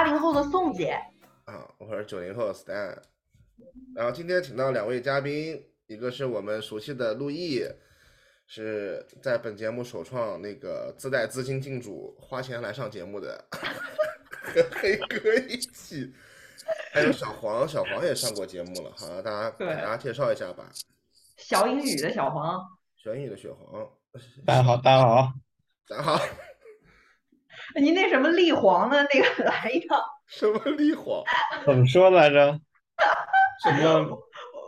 八零后的宋姐。啊，我是九零后的 Stan。然后今天请到两位嘉宾，一个是我们熟悉的陆毅，是在本节目首创那个自带资金进主、花钱来上节目的，和黑哥一起。还有小黄，小黄也上过节目了，好，让大家给大家介绍一下吧。小英语的小黄，小英语的雪黄，大家好，大家好，大家好，你那什么立黄的那个来一趟。什么立黄？怎么说来着？什么？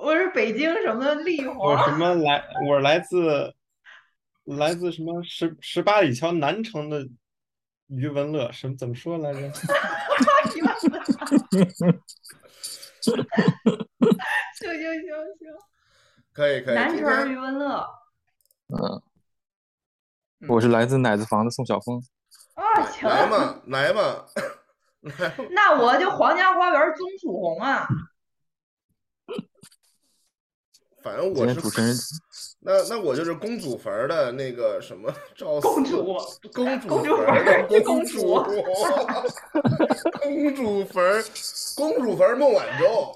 我是北京什么立我什，么来？我来自来自什么十十八里桥南城的余文乐，什么怎么说来着？行行行行，可以可以，今南城天余文乐嗯，我是来自奶子房的宋晓峰。啊，行，来嘛来嘛，来嘛那我就皇家花园棕楚红啊，反正我是主持人那那我就是公主坟儿的那个什么赵四公主公主公主坟儿的坟公主，公主坟儿 公主坟儿孟晚舟，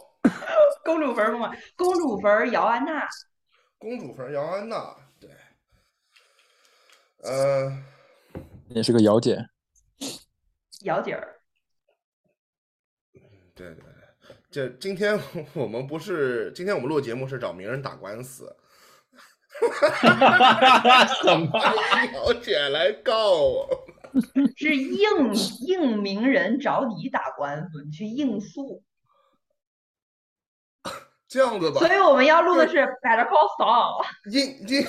公主坟嘛，公主坟姚安娜，公主坟儿姚安娜，对，呃，也是个姚姐，姚姐儿，对对对，这今天 我们不是今天我们录节目是找名人打官司 什么？姚姐来告我，是应应名人找你打官司，你去应诉。这样子吧所，以我们要录的是 Better Call Saul。应应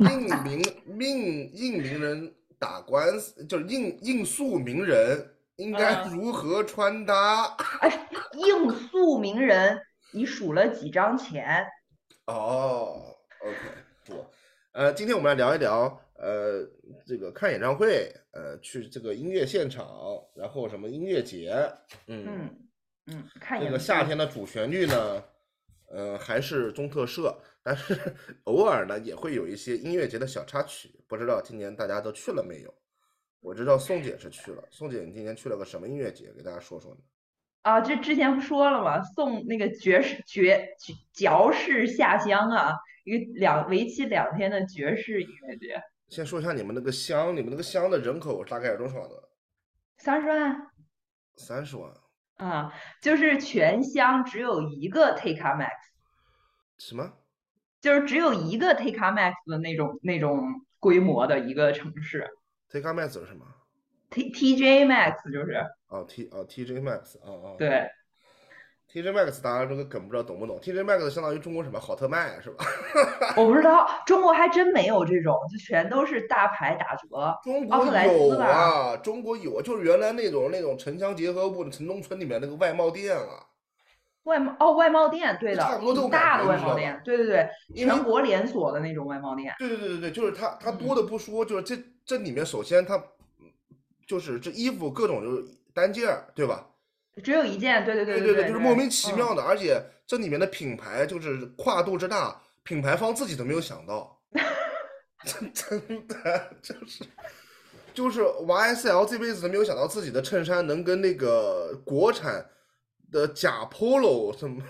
应名命应名人打官司，就是应应诉名人应该嗯如何穿搭？哎，应诉名人，你数了几张钱？哦，OK，不，呃，今天我们来聊一聊，呃，这个看演唱会，呃，去这个音乐现场，然后什么音乐节，嗯，嗯嗯，看这演出个夏天的主旋律呢，呃，还是中特摄，但是 偶尔呢也会有一些音乐节的小插曲，不知道今年大家都去了没有？我知道宋姐是去了，宋姐你今年去了个什么音乐节？给大家说说呢？啊，这之前不说了吗？宋那个爵士爵爵爵士下乡啊，一个两为期两天的爵士音乐节，先说一下你们那个乡，你们那个乡的人口大概有多少呢？三十万三十万，啊，就是全乡只有一个 Take Max，什么？就是只有一个 Take Max 的那种那种规模的一个城市 Take Max 是什么？，T TJ Max 就是哦，T 哦 TJ Max，哦哦，对。，TJ Max 大家这个梗不知道懂不懂？TJ Max 相当于中国什么好特卖是吧？我不知道，中国还真没有这种，就全都是大牌打折。中国有吧啊，中国有，就是原来那种那种城乡结合部的城中村里面那个外贸店啊，外贸哦，外贸店，对的，差不多这种大的外贸店，对对对，全国连锁的那种外贸店。对对对对对，就是它它嗯多的不说，就是这这里面首先它就是这衣服各种就是单件儿，对吧？只有一件，对对对对对，就是莫名其嗯妙的，而且这里面的品牌就是跨度之大，品牌方自己都没有想到，真真的就是就是 YSL 这辈子都没有想到自己的衬衫能跟那个国产的假 Polo 什么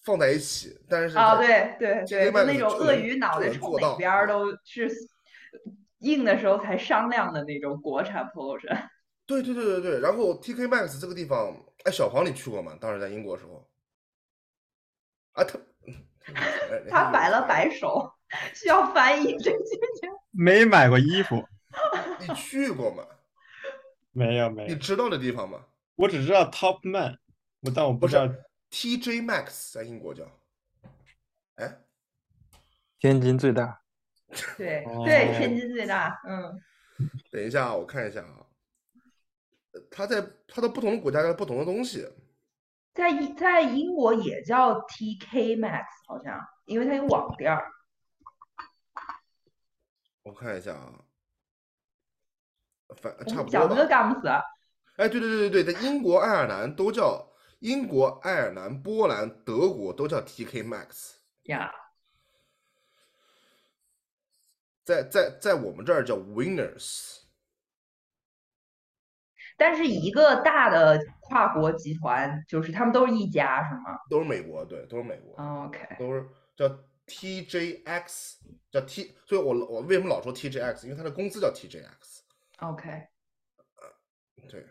放在一起，但是啊，在对对对，就那种鳄鱼脑袋冲哪边都是硬的时候才商量的那种国产 polo 衫。对对对对对，然后 TK Maxx 这个地方，哎，小黄你去过吗？当时在英国的时候，啊，他他摆了摆手，需要翻译这句句。没买过衣服，你去过吗？没有没有，你知道的地方吗？我只知道 Topman，我但我不不知道是 TJ Maxx 在英国叫，哎，天津最大，对哦对，天津最大，嗯，等一下啊，我看一下啊，呃它在它的不同的国家叫不同的东西，在英在英国也叫 TK Maxx，好像，因为它有网店儿。我看一下啊，反差不多们讲这个。干不死。哎，对对对对对，在英国、爱尔兰都叫英国、爱尔兰、波兰、德国都叫 TK Maxx，呀，在在在我们这儿叫 Winners。但是一个大的跨国集团，就是他们都是一家，是吗都是美国，对，都是美国，？OK，都是叫 TJX，叫 T，所以我我为什么老说 TJX？因为它的公司叫 TJX。OK，对，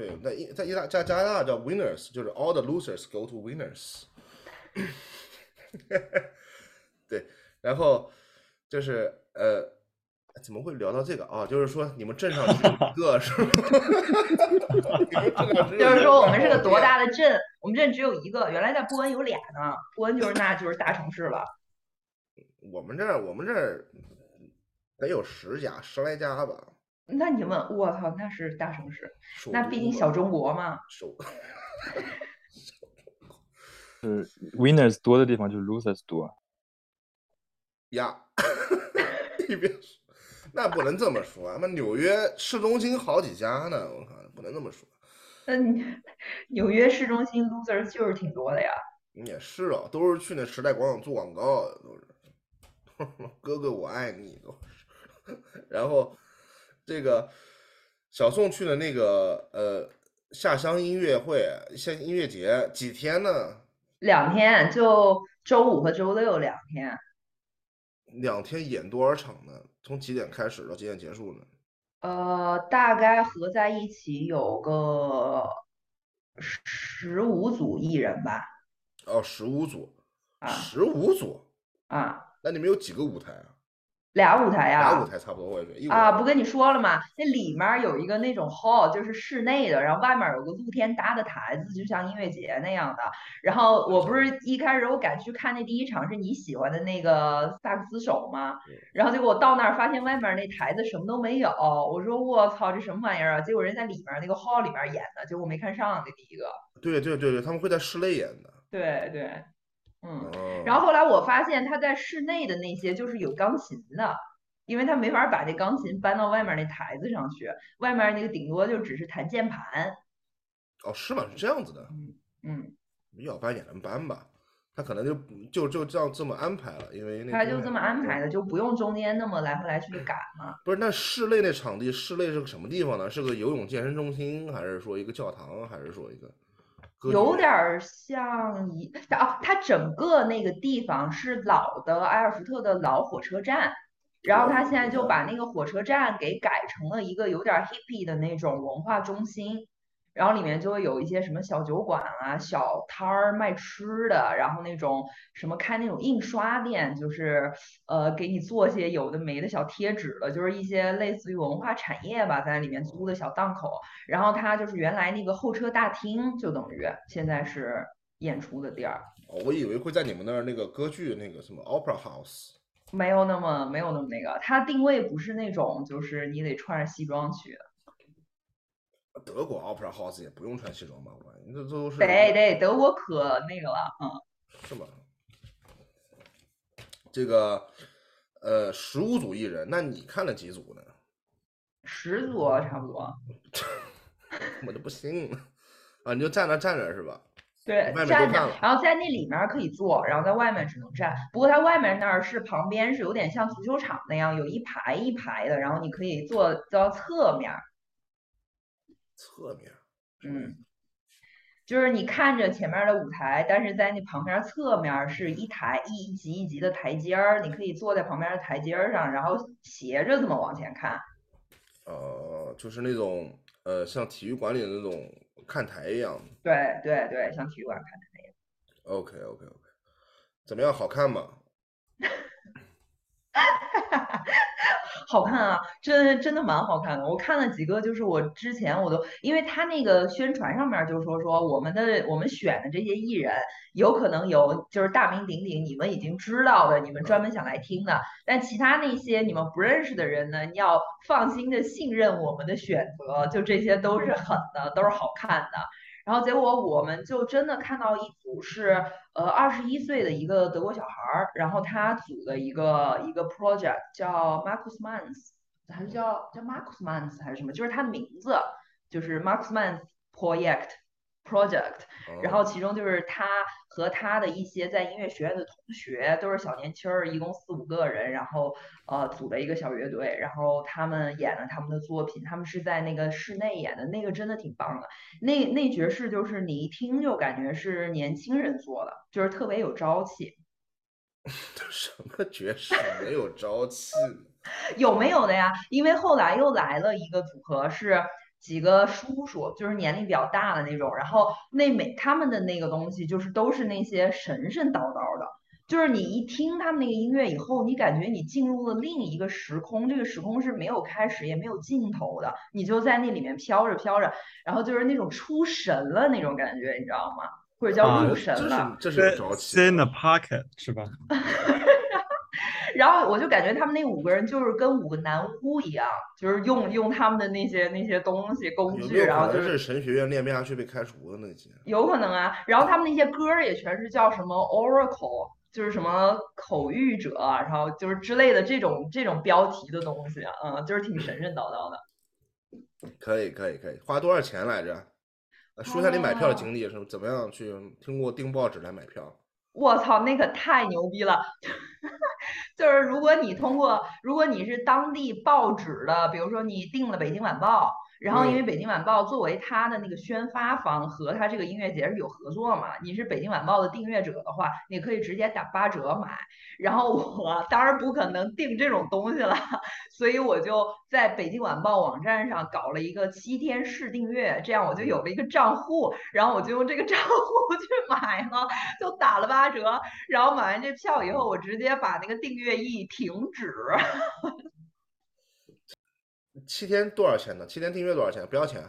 对，那意在意大加加拿大叫 Winners，就是 All the losers go to Winners。对，然后就是呃，怎么会聊到这个啊？就是说你们镇上只有一个是吗？就是说我们是个多大的镇？我们镇只有一个，原来在波恩有俩呢。波恩就是那就是大城市了。我们这儿我们这儿得有十家十来家吧。那你们，我操，那是大城市，那毕竟小中国嘛。首是 winners 多的地方就是 losers 多。呀，你别说，那不能这么说啊！那纽约市中心好几家呢，我靠，不能这么说。嗯，纽约市中心 losers 就是挺多的呀。也是啊，都是去那时代广场做广告的，都是。哥哥我爱你，都是。然后这个小宋去的那个呃下乡音乐会、下音乐节几天呢？两天，就周五和周六两天。两天演多少场呢？从几点开始到几点结束呢？呃，大概合在一起有个十五组艺人吧。哦，十五组，啊十五组。啊，那你们有几个舞台啊？俩舞台呀。俩舞台差不多，我也觉得。啊，不跟你说了吗？那里面儿有一个那种 hall，就是室内的，然后外面儿有个露天搭的台子，就像音乐节那样的。然后我不是一开始我赶去看那第一场是你喜欢的那个萨克斯手吗？然后结果我到那儿发现外面那台子什么都没有，我说我操，这什么玩意儿啊？结果人在里面那个 hall 里面演的，结果我没看上那第一个。对对对对，他们会在室内演的。对对，嗯。哦，然后后来我发现他在室内的那些就是有钢琴的，因为他没法把那钢琴搬到外面那台子上去，外面那个顶多就只是弹键盘。哦，是吗？是这样子的。嗯嗯，要搬也能搬吧，他可能就就就这样这么安排了，因为那他就这么安排的，就不用中间那么来回来去的赶嘛。不是，那室内那场地，室内是个什么地方呢？是个游泳健身中心，还是说一个教堂，还是说一个有点儿像一啊，它整个那个地方是老的埃尔福特的老火车站，然后老他现在就把那个火车站给改成了一个有点儿 hippie 的那种文化中心，然后里面就会有一些什么小酒馆啊、小摊儿卖吃的，然后那种什么开那种印刷店，就是呃给你做些有的没的小贴纸的，就是一些类似于文化产业吧，在里面租的小档口。然后它就是原来那个候车大厅，就等于现在是演出的地儿，哦我以为会在你们那儿那个歌剧那个什么 Opera House。没有那么没有那么那个，它定位不是那种就是你得穿着西装去的，德国 Opera House 也不用穿西装吧？我感觉这这都是得得德国可那个了，嗯，是吗？这个呃，十五组艺人，那你看了几组呢？十组差不多，我就不信了啊！你就站那站着是吧？对，站着然后在那里面儿可以坐，然后在外面只能站。不过它外面那儿是旁边是有点像足球场那样，有一排一排的，然后你可以坐到侧面儿，侧面，嗯，就是你看着前面的舞台，但是在那旁边侧面是一台一级一级的台阶儿，你可以坐在旁边的台阶儿上，然后斜着这么往前看。呃，就是那种呃，像体育馆里的那种看台一样。对对对，像体育馆看台一样。OK OK OK，怎么样？好看吗？好看啊，真真的蛮好看的。我看了几个，就是我之前我都，因为他那个宣传上面就说说我们的我们选的这些艺人，有可能有就是大名鼎鼎，你们已经知道的，你们专门想来听的。但其他那些你们不认识的人呢，要放心的信任我们的选择，就这些都是狠的，都是好看的。然后结果我们就真的看到一组是呃二十一岁的一个德国小孩儿，然后他组的一个一个 project 叫 Marcus Mans，还是叫叫 Marcus Mans 还是什么？就是他的名字就是 Marcus Mans Project Project，然后哦其中就是他和他的一些在音乐学院的同学，都是小年轻儿，一共四五个人，然后呃组了一个小乐队，然后他们演了他们的作品，他们是在那个室内演的，那个真的挺棒的。那那爵士就是你一听就感觉是年轻人做的，就是特别有朝气。什么爵士没有朝气？有没有的呀？因为后来又来了一个组合，是几个叔叔，就是年龄比较大的那种，然后那每他们的那个东西就是都是那些神神叨叨的，就是你一听他们那个音乐以后，你感觉你进入了另一个时空，这个时空是没有开始也没有尽头的，你就在那里面飘着飘着，然后就是那种出神了那种感觉，你知道吗？或者叫啊入神了。这是有朝气 Stay in 的 the pocket 是吧？然后我就感觉他们那五个人就是跟五个男巫一样，就是用用他们的那些那些东西工具，有有然后就是神学院练不下去被开除的那些？有可能啊。然后他们那些歌儿也全是叫什么 Oracle，就是什么口谕者，然后就是之类的这种这种标题的东西啊，嗯，就是挺神神叨叨的。可以可以可以，花多少钱来着？呃说一下你买票的哦经历是怎么样去通过订报纸来买票？我操，那可太牛逼了！就是如果你通过，如果你是当地报纸的，比如说你订了《北京晚报》，然后因为《北京晚报》作为它的那个宣发方和它这个音乐节是有合作嘛，你是《北京晚报》的订阅者的话，你可以直接打八折买。然后我当然不可能订这种东西了，所以我就在北京晚报网站上搞了一个七天试订阅，这样我就有了一个账户，然后我就用这个账户去买了。就打了八折，然后买完这票以后，我直接把那个订阅一停止，七天多少钱呢？七天订阅多少钱？不要钱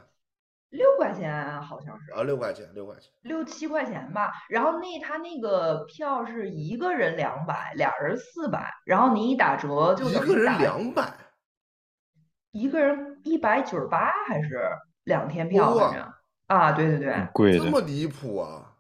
六块钱好像是啊，六块钱，六块钱。六七块钱吧。然后那他那个票是一个人两百，俩人四百，然后你一打折就一个人两百，一个人一百九十八还是两天票，哇反正啊，对对对，贵。这么离谱啊！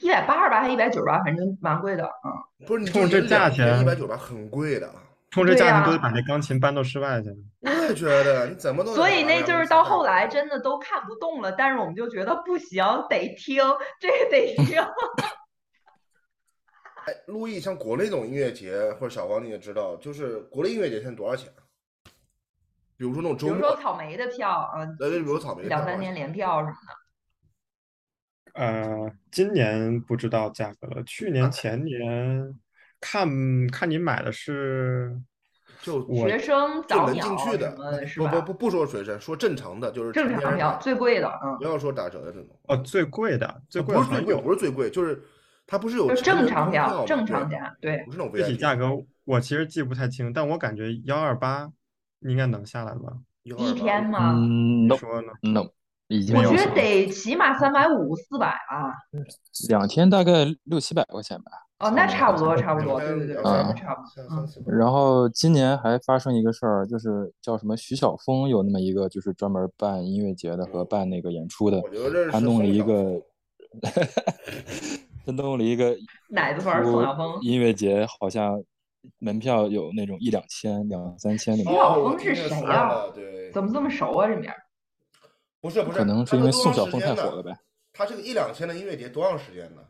一百八十八还一百九十八，反正蛮贵的，嗯。不是你冲这价钱一百九十八很贵的，冲这对呀价钱都得把那钢琴搬到室外去。我也觉得你怎么都所以那就是到后来真的都看不动了，但是我们就觉得不行，得听，这个得听。哎，陆毅像国内这种音乐节，或者小黄你也知道，就是国内音乐节现在多少钱啊？比如说那种比周末，如说草莓的票，嗯，呃，比如草莓的两三票多少钱天连票什么的。呃，今年不知道价格了，去年前年看看你买的是就我学生早鸟进去的什么，是不不？不不说学生，说正常的，就是正常票最贵的，嗯，不要说打折的这种，哦最贵的，最啊贵不是最贵，不是最贵，就是它不是有正常票，正常价，对。不是那种具体 VIP 价格我其实记不太清，但我感觉幺二八应该能下来吧？一天吗？嗯说呢？no，已经我觉得得起码三百五、四百吧。两天大概六七百块钱吧。哦，那差不多，差不多，对对对，差不多。然后今年还发生一个事儿，就是叫什么徐晓峰有那么一个就是专门办音乐节的和办那个演出的他弄了一个，他弄了一个 奶子粉儿宋晓峰音乐节，好像门票有那种一两千、两三千那种。徐晓哦我峰是谁呀对，怎么这么熟啊？这名儿？不是不是，可能是因为宋晓峰太火了呗。他这个一两千的音乐节多长时间呢？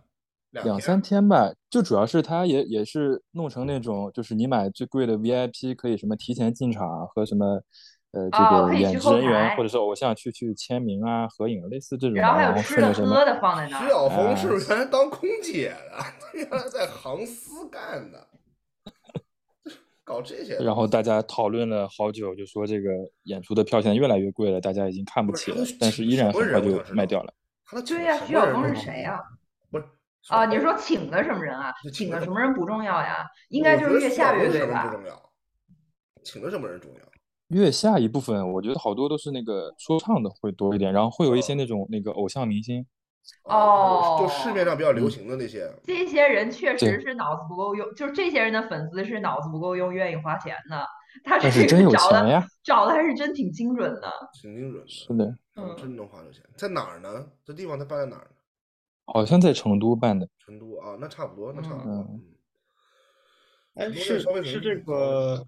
两两三天吧，就主要是它也也是弄成那种，就是你买最贵的 VIP 可以什么提前进场和什么，呃，这个演职人员或者是偶像去去签名啊、合影，类似这种。然后还有吃的喝的放在那儿。徐小峰啊是原来当空姐的，他原来在航司干的，搞这些。然后大家讨论了好久，就说这个演出的票现在越来越贵了，大家已经看不不是起了但是依然很快就卖掉了。对呀、什徐小峰是谁呀、不是啊？你说请的什么人啊？请的什么人不重要呀？应该就是月下乐队吧请的什么人重要？月下一部分，我觉得好多都是那个说唱的会多一点，然后会有一些那种那个偶像明星，哦就市面上比较流行的那些，这些人确实是脑子不够用，就是这些人的粉丝是脑子不够用，愿意花钱的。他是真有钱呀。找的还是真挺精准的。挺精准的。是的，嗯真能花着钱，在哪儿呢？这地方他办在哪儿呢？好像在成都办的。成都啊，那差不多，那差不多。哎，是是这个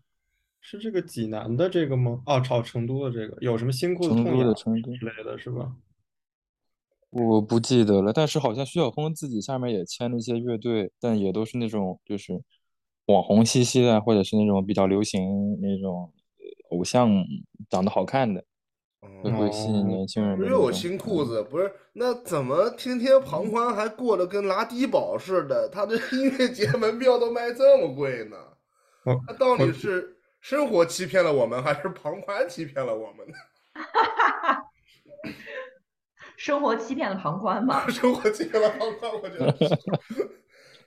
是这个济南的这个吗？哦，炒成都的这个有什么新裤子成都痛痒的成都之类的是吧？我不记得了，但是好像徐晓峰自己下面也签了一些乐队，但也都是那种就是网红兮兮的，或者是那种比较流行那种呃偶像长得好看的，会嗯会吸引年轻人的又有。新裤子，不是？那怎么天天庞宽还过得跟拉低保似的？他这音乐节门票都卖这么贵呢？我那到底是生活欺骗了我们，还是庞宽欺骗了我们呢？生活欺骗了庞宽吧？生活欺骗了庞宽，我觉得是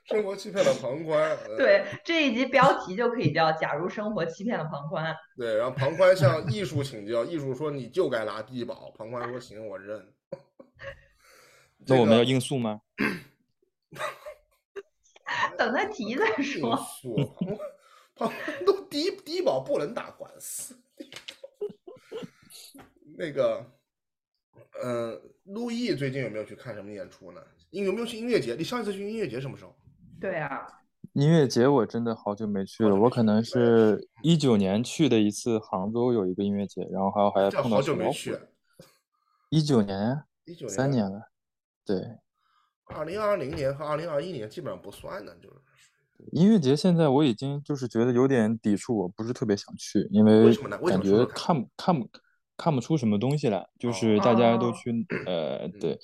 生活欺骗了庞宽。呃对，这一集标题就可以叫“假如生活欺骗了庞宽对，然后庞宽向艺术请教，艺术说你就该拿低保，庞宽说行，我认。那我们要应诉吗？”，等他提再说。说，庞宽庞宽都低低保不能打官司。那个，嗯、陆毅最近有没有去看什么演出呢？你有没有去音乐节？你上一次去音乐节什么时候？对啊，音乐节我真的好久没去了，我可能是一九年去的一次杭州有一个音乐节，然后还有还这碰到好久没去，一九年一九年三年了，对，二零二零年和二零二一年基本上不算呢，就是音乐节现在我已经就是觉得有点抵触，我不是特别想去，因为感觉看看不看不看不出什么东西来，就是大家都哦去呃对，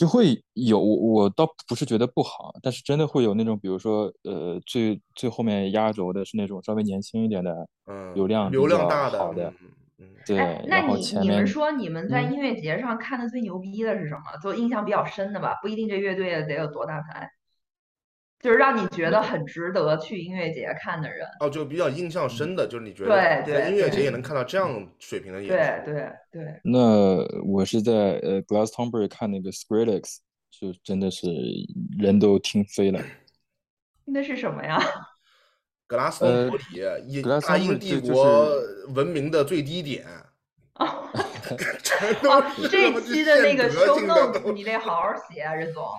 就会有我我倒不是觉得不好，但是真的会有那种比如说呃最最后面压轴的是那种稍微年轻一点的嗯，流量流量大的，好的，嗯嗯，对，哎，那你你们说你们在嗯。音乐节上看的最牛逼的是什么？就印象比较深的吧，不一定这乐队得有多大牌，就是让你觉得很值得去音乐节看的人。哦，就比较印象深的，就是你觉得对对在音乐节也能看到这样水平的演出，对对对，那我是在呃 Glastonbury 看那个 Skrillex，就真的是人都听飞了。那是什么呀？格拉斯通伯里，英大英帝国是文明的最低点，这期的那个献德 show notes 你得好好写啊，任总。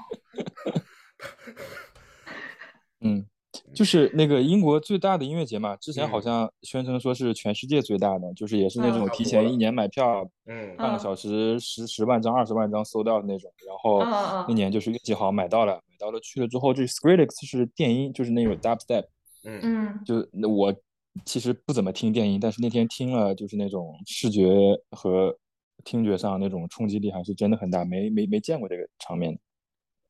嗯，就是那个英国最大的音乐节嘛，之前好嗯。像宣称说是全世界最大的，就是也是那嗯种提前一年买。票，嗯半个嗯小时十十万张、二十万张 sold out 那种。然后那年就是运气好买到了，买到了去了之后，这 Skrillex 是电音，就是那种 dubstep，嗯。嗯，就那我其实不怎么听电音，但是那天听了，就是那种视觉和听觉上那种冲击力还是真的很大，没没没见过这个场面。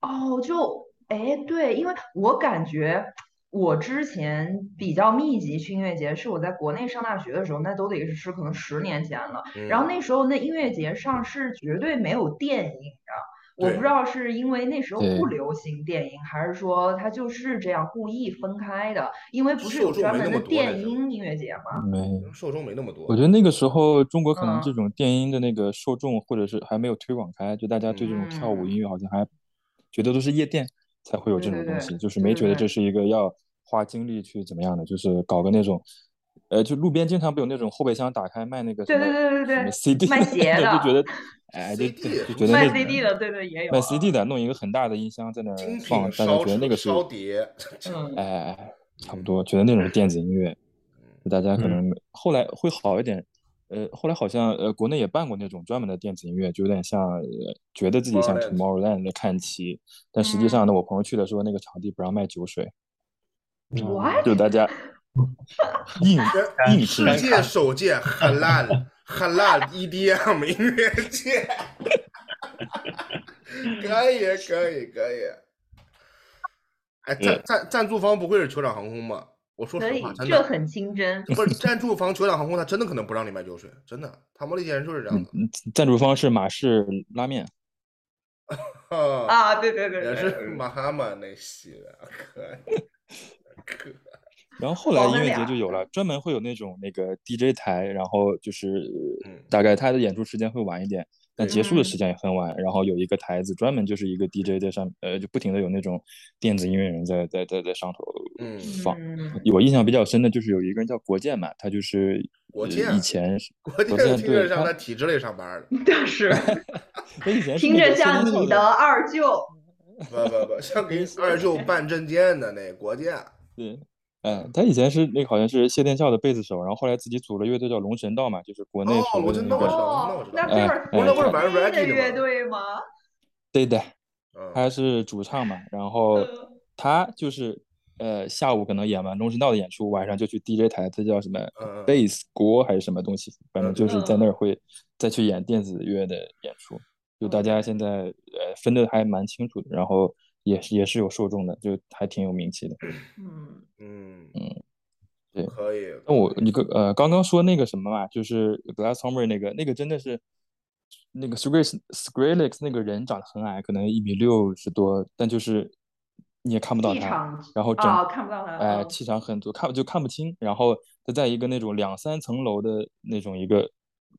哦，就哎，对，因为我感觉我之前比较密集去音乐节，是我在国内上大学的时候，那都得是可能十年前了。嗯，然后那时候那音乐节上是绝对没有电音的，我不知道是因为那时候不流行电音，还是说它就是这样故意分开的，因为不是有众专门的么多电音音乐节吗？没，受众没那么多，我觉得那个时候中国可能这嗯种电音的那个受众，或者是还没有推广开，就大家对这种跳舞嗯。音乐好像还觉得都是夜店才会有这种东西，就是没觉得这是一个要花精力去怎么样的，就是搞个那种，呃，就路边经常不有那种后备箱打开卖那个什对么对对对什么对 CD 卖鞋 的，就觉得，哎，就就觉得卖那 CD 的，对对也有卖啊 CD 的，弄一个很大的音箱在那儿放，品大家觉得那个是烧碟，嗯哎哎哎，差不多，觉得那种电子音乐，大家可能后来会好一点。呃，后来好像呃，国内也办过那种专门的电子音乐，就有点像，呃觉得自己像 Tomorrowland 的看齐，但实际上呢，我朋友去的时候，那个场地不让卖酒水？就大家 硬硬吃世界首届汉烂汉烂 EDM 音乐节，可以可以可以。哎，赞赞赞助方不会是酋长航空吧？我说所以实话，真的这很清真。不是 赞助方酋长航空，他真的可能不让你卖酒水，真的，他们那些人就是这样的。嗯赞助方是马氏拉面，啊，啊，对对对也，是马哈马那系的，可以可。然后后来音乐节就有了，专门会有那种那个 DJ 台，然后就是嗯大概他的演出时间会晚一点，但结束的嗯时间也很晚。然后有一个台子专门就是一个 DJ 在上，呃，就不停的有那种电子音乐人在在在在上头嗯放。嗯，我印象比较深的就是有一个人叫国建嘛，他就是呃国建以前是国国建听着像在体制内上班的，但是以前 听着像你的二舅。不不不，像 给二舅办证件的那国建。对，嗯，他以前是那个好像是谢天笑的贝斯手，然后后来自己组了乐队叫龙神道嘛，就是国内那龙神道我知个道我知道，哦那哎这哎是不是玩 reggae 的的乐队吗？对的，嗯，他是主唱嘛，然后嗯他就是呃下午可能演完龙神道的演出，晚上就去 DJ 台，他叫什么嗯嗯。Bass 国还是什么东西，反正就是在那嗯儿会再去演电子乐的演出，就大家现在呃分的还蛮清楚的，然后也是也是有受众的，就还挺有名气的。嗯，嗯嗯对可以。那我你个呃刚刚说那个什么嘛，就是 Glasshammer 那个那个真的是那个 Skrillex Skrillex 那个人长得很矮，可能一米六十多，但就是你也看不到他，气场然后整啊看不到他，哎嗯气场很足，看就看不清。然后他在一个那种两三层楼的那种一个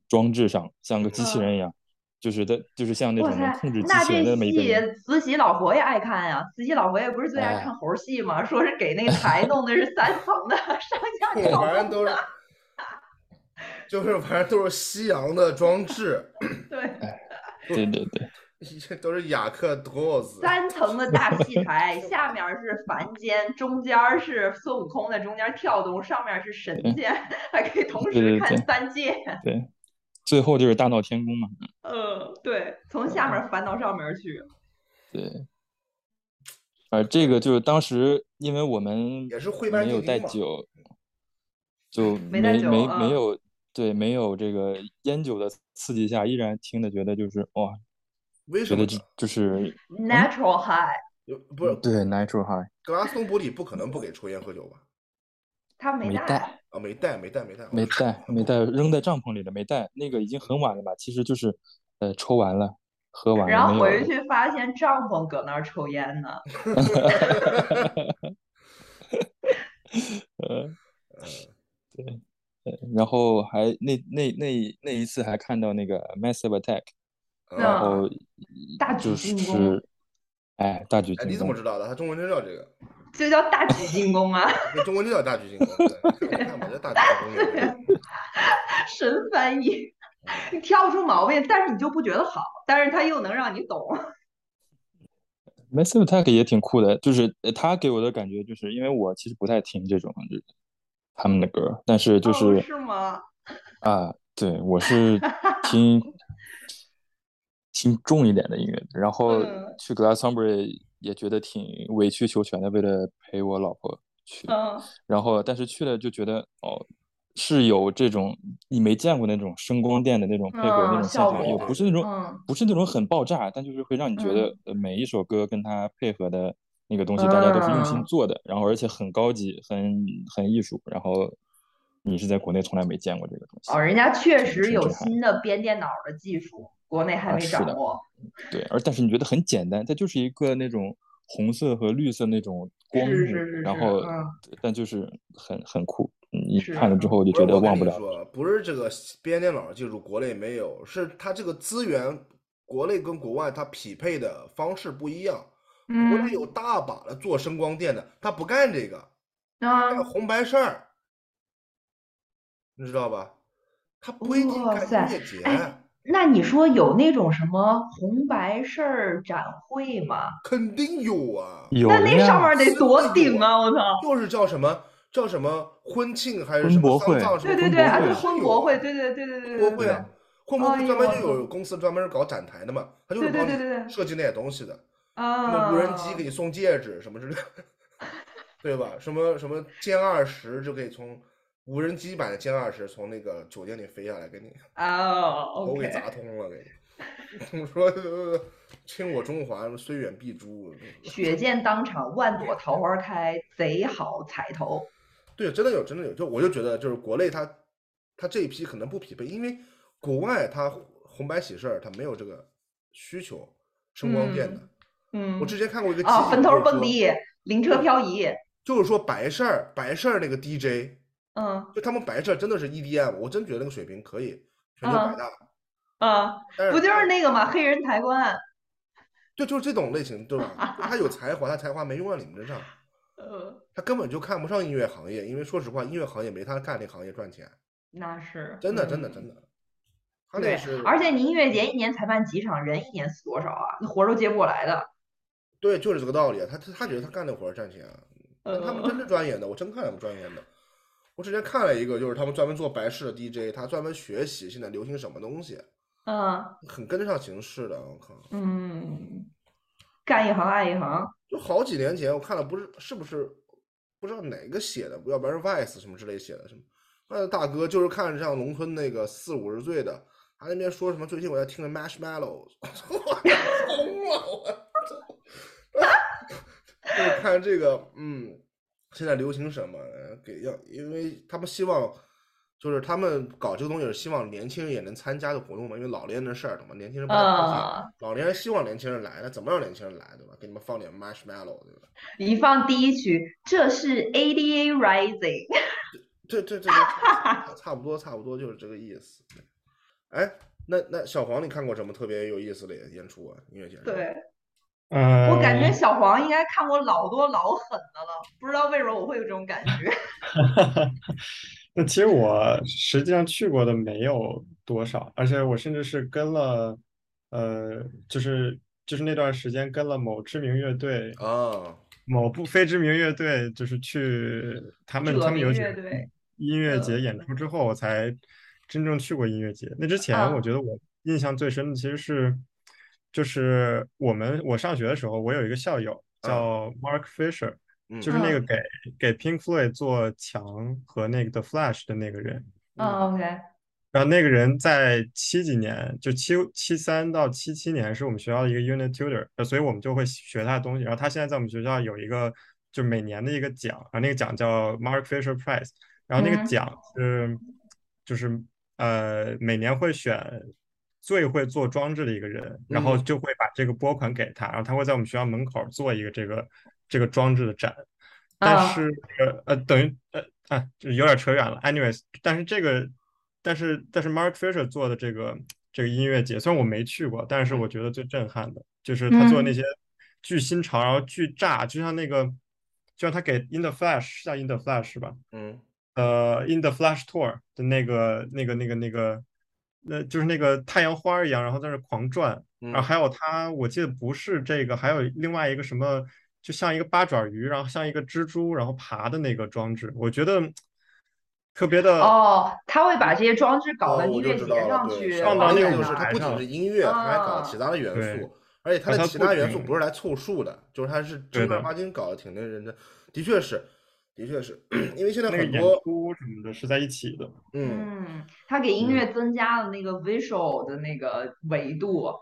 装置上，像个机器人一样，就是他就是像那种能控制，机那器人的这那么一个人。戏慈禧老佛爷爱看呀，慈禧老佛爷不是最爱哎看猴戏吗？说是给那个台弄的是三层的上下反正都是，就是反正都是西洋的装置，对，对对对，这都是雅克多子。三层的大戏台，下面是凡间，中间是孙悟空在中间跳动，上面是神对仙，还可以同时看三界。对，最后就是大闹天宫嘛。嗯，对，从下面翻到上面去。对，啊这个就是当时因为我们也是会办没有带酒，就 没没没啊没有对没有这个烟酒的刺激下，依然听的觉得就是哇，为什么觉得就？就是嗯 Natural high，有不是对 natural high 格拉斯通伯里不可能不给抽烟喝酒吧？他没带。没带啊，没带，没带，没带，没带没带，扔在帐篷里了没带，那个已经很晚了吧？其实就是呃抽完了，喝完了然。后回去发现帐篷搁那儿抽烟呢。呃，嗯对，呃，然后还那那那那一次还看到那个 Massive Attack，然嗯后大就举进攻是，哎，大举哎，你进攻，怎么知道的？他中文真叫这个，就叫大举进攻啊！中文就叫大举进攻。对，大举进攻。神翻译，你挑不出毛病，但是你就不觉得好，但是他又能让你懂。Massive Attack 也挺酷的，就是呃他给我的感觉就是，因为我其实不太听这种就是他们的歌，但是就哦，是是吗？啊，对，我是听 听重一点的音乐，然后嗯去 Glastonbury 也觉得挺委曲求全的，为了陪我老婆去，嗯。然后但是去了就觉得哦，是有这种你没见过那种声光电的那种配合那嗯种现场，又效果不是那种嗯。不是那种很爆炸，但就是会让你觉得呃每一首歌跟它配合的那个东西，大家都是用心嗯。做的，然后而且很高级，很很艺术，然后你是在国内从来没见过这个东西。哦，人家确实有新的编电脑的技术，国内还没掌握。对，而但是你觉得很简单，它就是一个那种红色和绿色那种光幕，是是是是然后嗯但就是很很酷，你看了之后就觉得忘不了。说，不是这个编电脑技术国内没有，是它这个资源国内跟国外它匹配的方式不一样。国内嗯有大把的做声光电的，他不干这个，干啊，红白事儿，你知道吧？他不一定干音乐节，哎那你说有那种什么红白事儿展会吗？肯定有啊，有。那那上面得多顶啊！我操，又是叫什么？叫什么婚庆还是婚博会？对对对，啊，是婚博会，对对对对对对。婚博会，婚博会专门就有公司专门是搞展台的嘛，他就对对设计那些东西的啊，什么无人机给你送戒指什么之类的，对吧？什么什么歼二十就可以从。无人机版的歼二十从那个酒店里飞下来给你哦头给砸通了，给你。说呃倾我中华，虽远必诛。血溅当场，万朵桃花开，贼好彩头。对，真的有，真的有。就我就觉得，就是国内它它这一批可能不匹配，因为国外它红白喜事儿它没有这个需求，声光电的。嗯，我之前看过一个啊，集坟头蹦迪，灵车漂移，就是说白事儿白事儿那个 DJ，嗯就他们白事儿真的是 EDM，我真觉得那个水平可以全球百啊大。啊，但是不就是那个吗？黑人抬棺，对，就是这种类型，对吧？他有 才华，他才华没用到你们身上，呃，他根本就看不上音乐行业，因为说实话，音乐行业没他干那行业赚钱，那是真的，真的，嗯真的。他那是，，而且你音乐节一年才办几场，人一年死多少啊？那活都接不过来的。对，就是这个道理啊。他他他觉得他干那活儿赚钱他们真是专业的，我真看他们专业的。我之前看了一个，就是他们专门做白事的 DJ，他专门学习现在流行什么东西，嗯很跟得上形势的。我靠，嗯，干一行爱一行。就好几年前我看了，不是是不是不知道哪个写的，要不然是 Vice 什么之类写的什么。那大哥就是看像农村那个四五十岁的，他那边说什么最近我在听的 Marshmallow，我疯了，我 就是看这个，嗯，现在流行什么，呃给要，因为他们希望，就是他们搞这个东西是希望年轻人也能参加的活动嘛，因为老年人的事儿，懂吗？年轻人不太高兴，啊老年人希望年轻人来，那怎么让年轻人来，对吧？给你们放点 Marshmallow，对吧？一放第一曲，这是 ADA Rising。这这这个 差差不多，差不多就是这个意思。哎，那那小黄，你看过什么特别有意思的演出啊？音乐节上？对，呃，我感觉小黄应该看过老多老狠的了，不知道为什么我会有这种感觉。那其实我实际上去过的没有多少，而且我甚至是跟了，呃，就是就是那段时间跟了某知名乐队，啊，某不非知名乐队，就是去他们他们有几个乐队音乐节嗯演出之后，我才真正去过音乐节。那之前，我啊觉得我印象最深的其实是，就是我们我上学的时候，我有一个校友叫 Mark Fisher，嗯。就是那个给给 Pink Floyd 做墙和那个 The Flash 的那个人。嗯，OK，然后那个人在七几年，就七七三到七七年是我们学校的一个 unit tutor，呃所以我们就会学他的东西。然后他现在在我们学校有一个，就每年的一个奖，然后那个奖叫 Mark Fisher Prize，然后那个嗯。奖是就是呃每年会选最会做装置的一个人，然后嗯就会把这个拨款给他，然后他会在我们学校门口做一个这个这个装置的展。但啊是呃呃，等于呃啊，就是有点扯远了。Anyways，但是这个，但是但是 Mark Fisher 做的这个这个音乐节，虽然我没去过，但是我觉得最震撼的就是他做那嗯些巨新潮，然后巨炸，就像那个，就像他给 In the Flash 是叫 In the Flash 是吧？嗯呃，In the Flash Tour 的那个那个那个那个，那就是那个太阳花儿一样，然后在那狂转。然后嗯还有它，我记得不是这个，还有另外一个什么，就像一个八爪鱼，然后像一个蜘蛛，然后爬的那个装置，我觉得特别的。哦，他会把这些装置搞到音乐节知道了对上去，放到那个就是它台上不仅是音乐，它还搞啊其他的元素，而且它的其他元素不是来凑数的，就是它是正儿八经搞得挺那人的。的确是，的确是，因为现在那个演很多，出什么的是在一起的，嗯，嗯，他给音乐增加了那个 visual 的那个维度，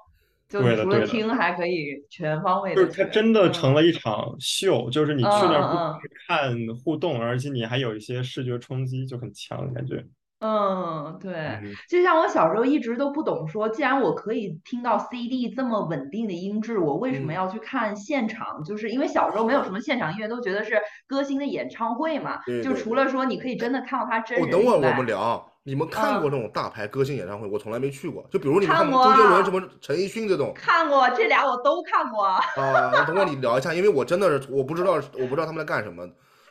就除了听还可以全方位就是它，真的成嗯了一场秀，就是你去嗯那儿看互动，而且你还有一些视觉冲击，就很强，感觉。嗯，对，嗯就像我小时候一直都不懂说，既然我可以听到 CD 这么稳定的音质，我为什么嗯要去看现场？就是因为小时候没有什么现场音乐，都觉得是歌星的演唱会嘛。就除了说你可以真的看到他真哦，人以等会儿我们外，聊。你们看嗯过这种大牌歌星演唱会？我从来没去过。就比如你们看看过周杰伦什么陈奕迅这种看过这俩我都看过。啊，等会儿你聊一下，因为我真的是我不知道，我不知道他们在干什么，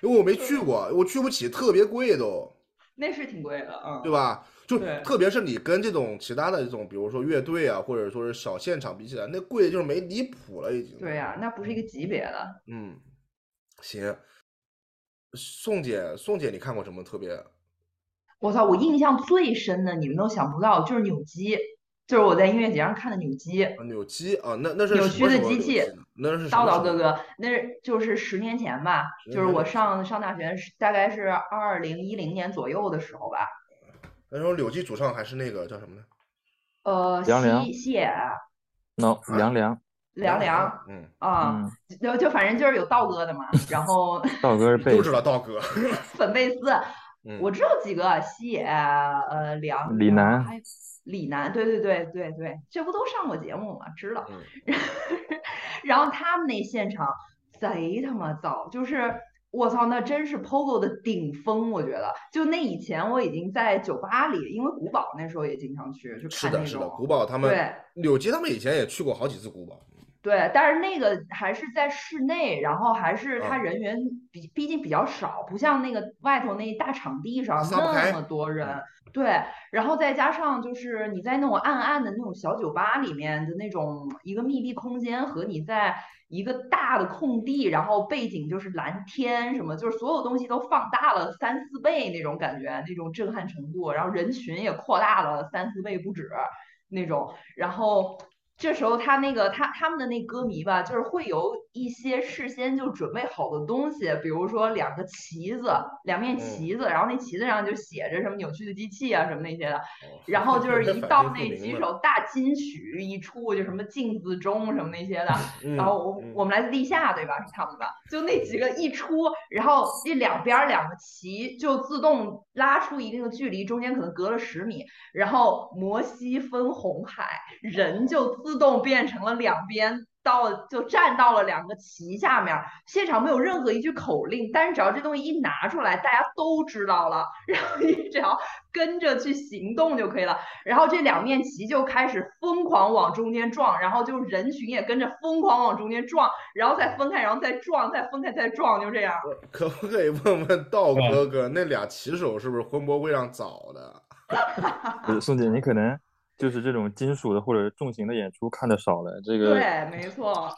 因为我没去过，我去不起，特别贵都，那是挺贵的，嗯，对吧？就特别是你跟这种其他的这种，比如说乐队啊，或者说是小现场比起来，那贵的就是没离谱了，已经。对呀、那不是一个级别的。嗯，行，宋姐，宋姐，你看过什么特别？我操，我印象最深的，你们都想不到，就是扭机，就是我在音乐节上看的扭机。啊扭机啊，那那是扭曲的机器那是什叨么时候叨哥哥，那是就是十年前吧，就是我上上大学大概是二零一零年左右的时候吧。那时候柳记主唱还是那个叫什么呢？呃，西西野那凉凉，凉凉嗯，啊，嗯，就就反正就是有道哥的嘛，然后道哥是贝 就斯知道道哥。粉贝斯，嗯我知道几个西野，呃，凉凉李楠还有李楠，对对对对对，这不都上过节目吗？知道。嗯 然后他们那现场贼他妈燥，就是我操，那真是 POGO 的顶峰，我觉得。就那以前我已经在酒吧里，因为古堡那时候也经常去，去是的，是的。古堡他们对柳吉他们以前也去过好几次古堡。对，但是那个还是在室内，然后还是它嗯人员比毕竟比较少，不像那个外头那大场地上那么多人。对，然后再加上就是你在那种暗暗的那种小酒吧里面的那种一个密闭空间，和你在一个大的空地，然后背景就是蓝天什么，就是所有东西都放大了三四倍那种感觉，那种震撼程度，然后人群也扩大了三四倍不止那种，然后。这时候他那个他他们的那歌迷吧，就是会有一些事先就准备好的东西，比如说两个旗子，两面嗯旗子，然后那旗子上就写着什么扭曲的机器啊什么那些的，哦然后就是一 到那几首大金曲一出，就什么镜子中什么那些的，嗯然后我嗯我们来自地下，对吧？是他们吧？就那几个一出，然后这两边两个旗就自动拉出一定的距离，中间可能隔了十米，然后摩西分红海，人就自动变成了两边。到就站到了两个旗下面儿，现场没有任何一句口令，但是只要这东西一拿出来，大家都知道了，然后你只要跟着去行动就可以了。然后这两面旗就开始疯狂往中间撞，然后就人群也跟着疯狂往中间撞，然后再分开，然后再撞，再分开，再撞，就这样。可不可以问问道哥哥，那俩旗手是不是婚博会上找的？不 是宋姐，你可能就是这种金属的或者重型的演出看的少了，这个对，没错。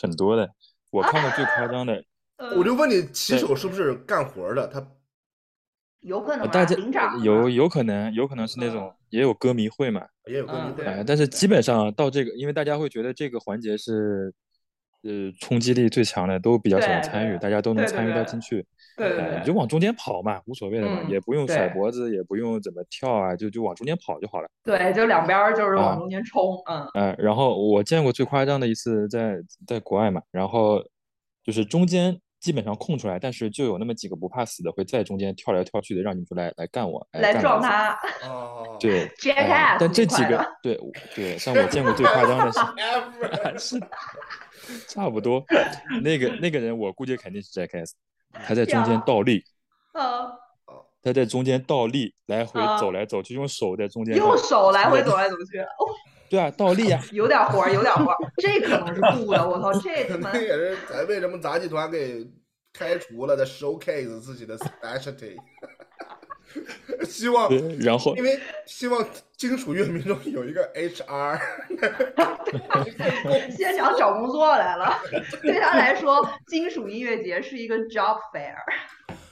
很多的。我看的最夸张的，呃我就问你，骑手是不是干活的？他有可能大家有有可能有可能是那种也有歌迷会嘛，也有歌迷会但是基本上到这个，因为大家会觉得这个环节是，呃，冲击力最强的，都比较喜欢参与，大家都能参与到进去，哎，对对对你就往中间跑嘛，无所谓的嘛，嗯也不用甩脖子，也不用怎么跳啊，就就往中间跑就好了。对，就两边儿就是啊往中间冲，嗯，呃，然后我见过最夸张的一次在在国外嘛，然后就是中间基本上空出来，但是就有那么几个不怕死的会在中间跳来跳去的，让你们来来干我，哎来干我撞他。哦，对，Jackass 哎，但这几个对对，像我见过最夸张的是。是差不多。那个那个人，我估计肯定是 Jackass，他在中间倒立，嗯，他在中间倒立，来回啊走来走去，用手在中间用手来回走来走去，哦，对啊，倒立啊，有点活儿，有点活儿，这可能是雇的，我操，这他 妈也是咱为什么杂技团给开除了的 showcase 自己的 specialty。希望，然后因为希望金属乐迷中有一个 HR，现场找工作来了。对他来说，金属音乐节是一个 job fair。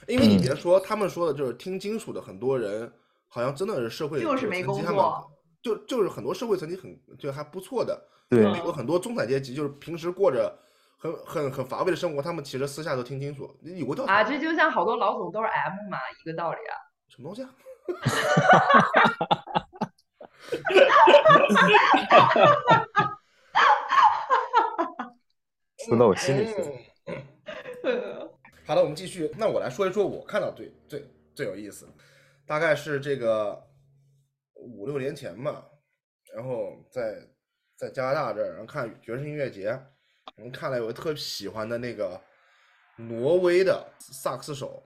因为你嗯别说，他们说的就是听金属的很多人，好像真的是社会就是没工作就就是很多社会层级很就还不错的。对美国很多中产阶级就是平时过着很很很乏味的生活，他们其实私下都听金属。有个调查啊，这就像好多老总都是 M 嘛，一个道理啊。什么东西啊？说到我心里去了。嗯好的，我们继续。那我来说一说我看到最最最有意思，大概是这个五六年前吧，然后在在加拿大这儿，然后看爵士音乐节，我们看了有个特喜欢的那个挪威的萨克斯手，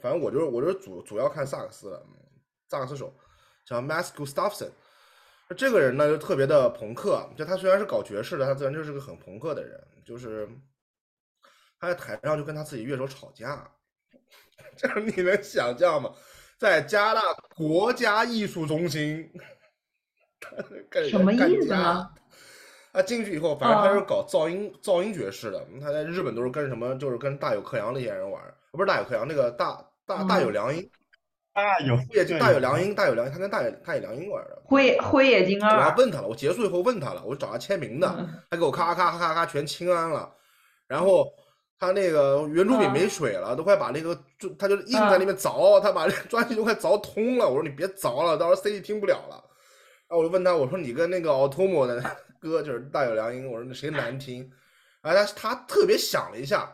反正我就是我就是主主要看萨克斯的，嗯萨克斯手叫 Max Gustafson。这个人呢就特别的朋克，就他虽然是搞爵士的，他自然就是个很朋克的人，就是他在台上就跟他自己乐手吵架，就是你能想象吗？在加拿大国家艺术中心，什么意思呢？他进去以后，反正他是啊搞噪音、噪音爵士的，他在日本都是跟什么，就是跟大有克洋那些人玩儿。不是大有克洋，那个大大大有良音，大有也就大有良音，大有良音，他跟大有大有良音玩的。灰灰野金我还，问他了，我结束以后问他了，我找他签名的，嗯他给我咔咔咔咔咔全清安了，然后他那个圆珠笔没水了，都快把那个就他就硬在那边凿，他把那个专辑都快凿通了。我说你别凿了，到时候 CD 听不了了。然后我就问他，我说你跟那个 Automo 的歌就是大有良音，我说那谁难听？然后他他特别想了一下，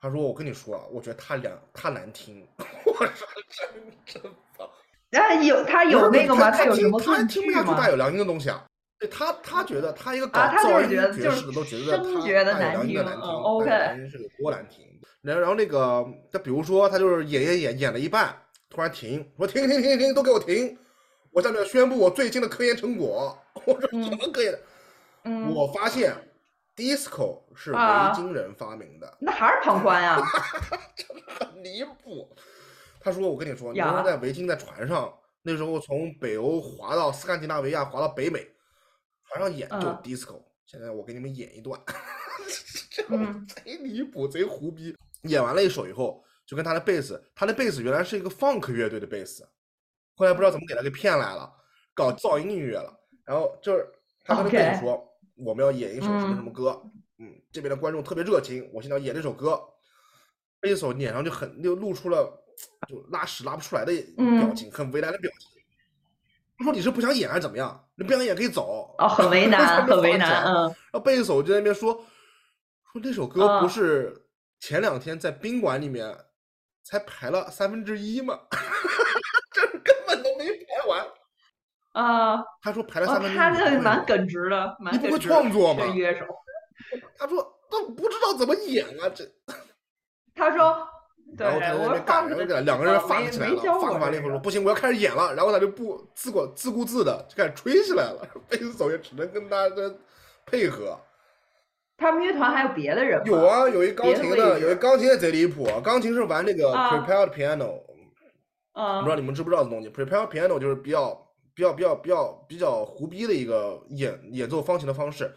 他说我跟你说啊，我觉得他两他难听。我说真真棒。啊有他有那个吗？他有什么他听不下去大？有良音的东西啊。对他，他觉得他一个搞啊他就噪音是觉得就爵士的都是觉得他生觉得大有难听良音的难听，，OK 是有多难听。然后然后那个，他比如说他就是演演演演了一半，突然停，我说停停停停，都给我停！我下面宣布我最近的科研成果。我说嗯什么科研？嗯，我发现 disco 是维啊京人发明的。那还是庞宽啊。很离谱。他说：“我跟你说，你呀说在维京在船上，那时候从北欧滑到斯堪的纳维亚，滑到北美，船上演就嗯 disco。现在我给你们演一段，嗯贼离谱，贼胡逼。演完了一首以后，就跟他的贝斯，他的贝斯原来是一个 funk 乐队的贝斯，后来不知道怎么给他给骗来了，搞噪音音乐了。然后就是他跟他贝斯说，我们要演一首什么什么嗯歌，嗯，这边的观众特别热情，我现在要演这首歌。贝斯手脸上就很就露出了就拉屎拉不出来的表嗯情，很为难的表情。他说你是不想演还是怎么样？你不想演可以走。哦，很为难，很为难，嗯。然后贝斯手就在那边说说那首歌不嗯是前两天在宾馆里面才排了三分之一吗？这根本都没排完。啊，他说排了哦三分。他这蛮耿直的，蛮你不会创作吗乐手，他说他不知道怎么演啊，这。他说，对，然后他在那我边干，然后两两个人发起来了，发完了以说不行，我要开始演了，然后他就不自顾自顾自的就开始吹起来了，贝斯手也只能跟大家配合。他们乐团还有别的人吗？有，啊，有一钢琴的，有一钢琴也贼离谱，钢琴是玩那个啊 prepared piano，嗯不知道你们知不知道这东西？prepared piano 就是比较比较比较比较比较胡逼的一个演演奏方琴的方式，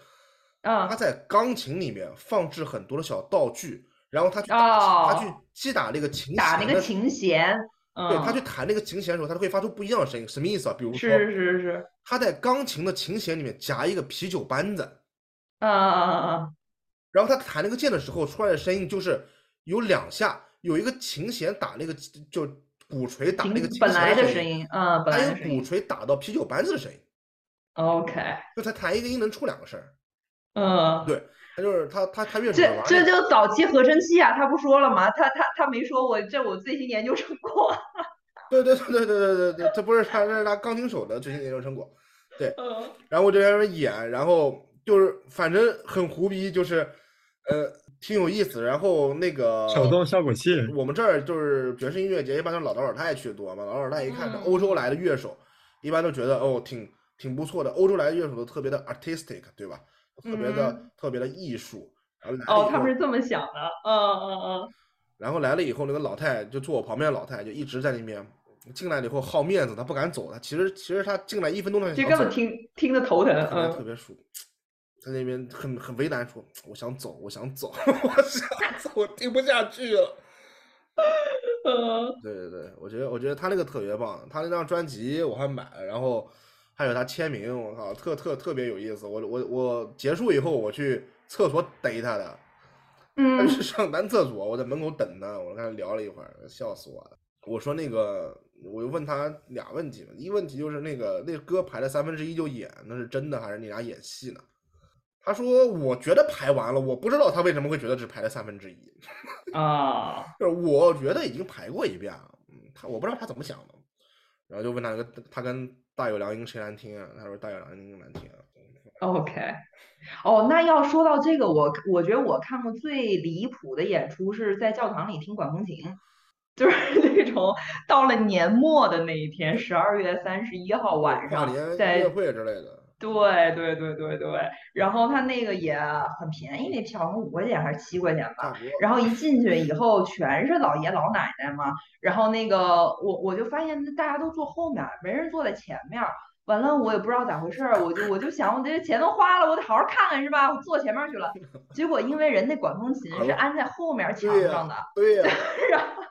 啊他在钢琴里面放置很多的小道具，然后他去打哦。他去击打那个琴弦打那个琴弦，对嗯，他去弹那个琴弦的时候，他会发出不一样的声音，什么意思啊？比如说，是是是，他在钢琴的琴弦里面夹一个啤酒扳子，嗯嗯嗯嗯。然后他弹那个键的时候出来的声音就是有两下，有一个琴弦打那个就鼓槌打那个本来的声声音，嗯，本来的声音鼓槌打到啤酒扳子的声音，，OK，就他弹一个音能出两个声儿。嗯，对他就是他他他乐手这这就早期合成器啊，他不说了吗？他他他没说我这我最新研究成果，对对对对对对对对，这不是他这是他钢琴手的最新研究成果。嗯然后我就在那边演，然后就是反正很胡逼，就是呃挺有意思。然后那个手动效果器，我们这儿就是爵士音乐节，一般都是老头老太太去的多嘛。老头老太太一看欧洲来的乐手，一般都觉得哦挺挺不错的。欧洲来的乐手都特别的 artistic，对吧？特别的、嗯特别的艺术。然后来了哦，以后他们是这么想的，嗯嗯嗯，然后来了以后，那个老太就坐我旁边的老太就一直在那边。进来了以后好面子，他不敢走。他其实其实他进来一分钟他就就根本听听得头疼，特别特嗯，别舒服，在那边很很为难，说我想走，我想走，我想走，我听不下去了。嗯对对对，我觉得我觉得他那个特别棒，他那张专辑我还买了，然后还有他签名，我靠，特特特别有意思。我我我结束以后我去厕所逮他的，他嗯是上男厕所，我在门口等他，我跟他聊了一会儿，笑死我了。我说那个，我就问他俩问题嘛，一个问题就是那个那歌排了三分之一就演，那是真的还是你俩演戏呢？他说我觉得排完了，我不知道他为什么会觉得只排了三分之一，啊，就是我觉得已经排过一遍了，嗯，他我不知道他怎么想的，然后就问他个他跟大有良音谁难听啊？他说大有良音难听啊。OK，哦，那要说到这个，我我觉得我看过最离谱的演出是在教堂里听管风琴，就是 那种到了年末的那一天，十二月三十一号晚上跨年，音乐会之类的，对对对对对，然后他那个也很便宜，那票好像五块钱还是七块钱吧。然后一进去以后全是老爷老奶奶嘛，然后那个我我就发现大家都坐后面儿，没人坐在前面儿。完了我也不知道咋回事儿，我就我就想我这钱都花了，我得好好看看是吧？我坐前面去了，结果因为人那管风琴是安在后面墙上的。呀，对呀，然后，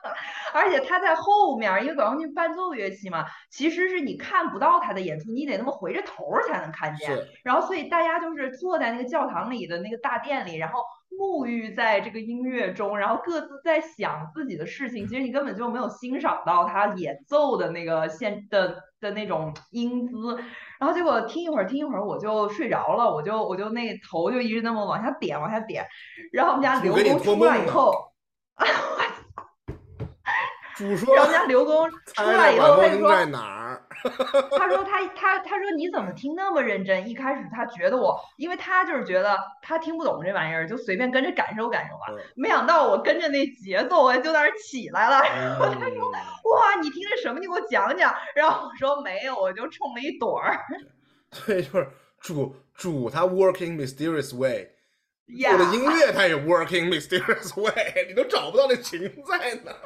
而且他在后面儿，因为管风琴伴奏乐器嘛，其实是你看不到他的演出，你得那么回着头儿才能看见。然后，所以大家就是坐在那个教堂里的那个大殿里，然后沐浴在这个音乐中，然后各自在想自己的事情。其实你根本就没有欣赏到他演奏的那个现的的那种英姿。然后结果听一会儿，听一会儿我就睡着了，我就我就那个头就一直那么往下点，往下点。然后我们家刘工出来以后。主说然后我们家刘工 出来以后，他就说在哪儿？他说他他他说你怎么听那么认真？一开始他觉得我，因为他就是觉得他听不懂这玩意儿，就随便跟着感受感受吧。嗯没想到我跟着那节奏，我就在那儿起来了。然后他说哇，你听的什么？你给我讲讲。然后我说没有，我就冲了一盹儿。对，就是主主他 working mysterious way，呀我的音乐它也 working mysterious way，你都找不到那琴在哪儿。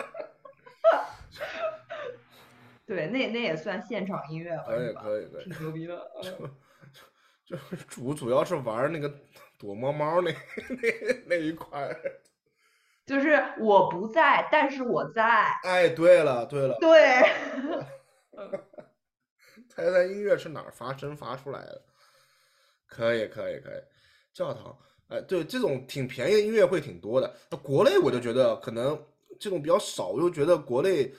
对，那那也算现场音乐了，可以？可以可以，挺牛逼的。就就是主主要是玩那个躲猫猫那 那那一块儿。就是我不在，但是我在。哎，对了对了，对，猜猜音乐是哪儿发声发出来的？可以可以可以，教堂，哎，对，这种挺便宜的音乐会挺多的。那国内我就觉得可能这种比较少，我就觉得国内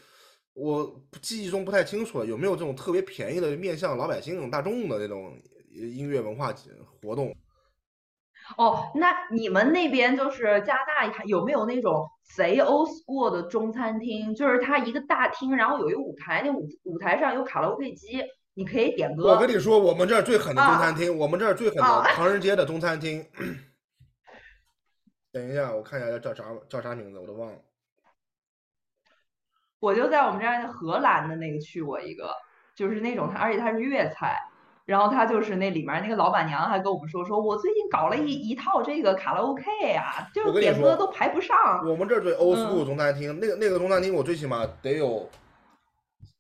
我记忆中不太清楚了，有没有这种特别便宜的面向老百姓大众的那种音乐文化活动？哦，那你们那边就是加拿大有没有那种贼 old school 的中餐厅？就是它一个大厅，然后有一个舞台，那舞舞台上有卡拉 OK 机，你可以点歌。我跟你说，我们这儿最狠的中啊餐厅，我们这儿最狠的啊唐人街的中餐厅。等一下，我看一下叫啥叫啥名字，我都忘了。我就在我们这儿荷兰的那个去过一个，就是那种它，而且它是粤菜。然后它就是那里面那个老板娘还跟我们说，说我最近搞了一一套这个卡拉 OK 啊，就是点歌都排不上。我们这儿最 old 嗯 school 中餐厅，那个那个中餐厅，我最起码得有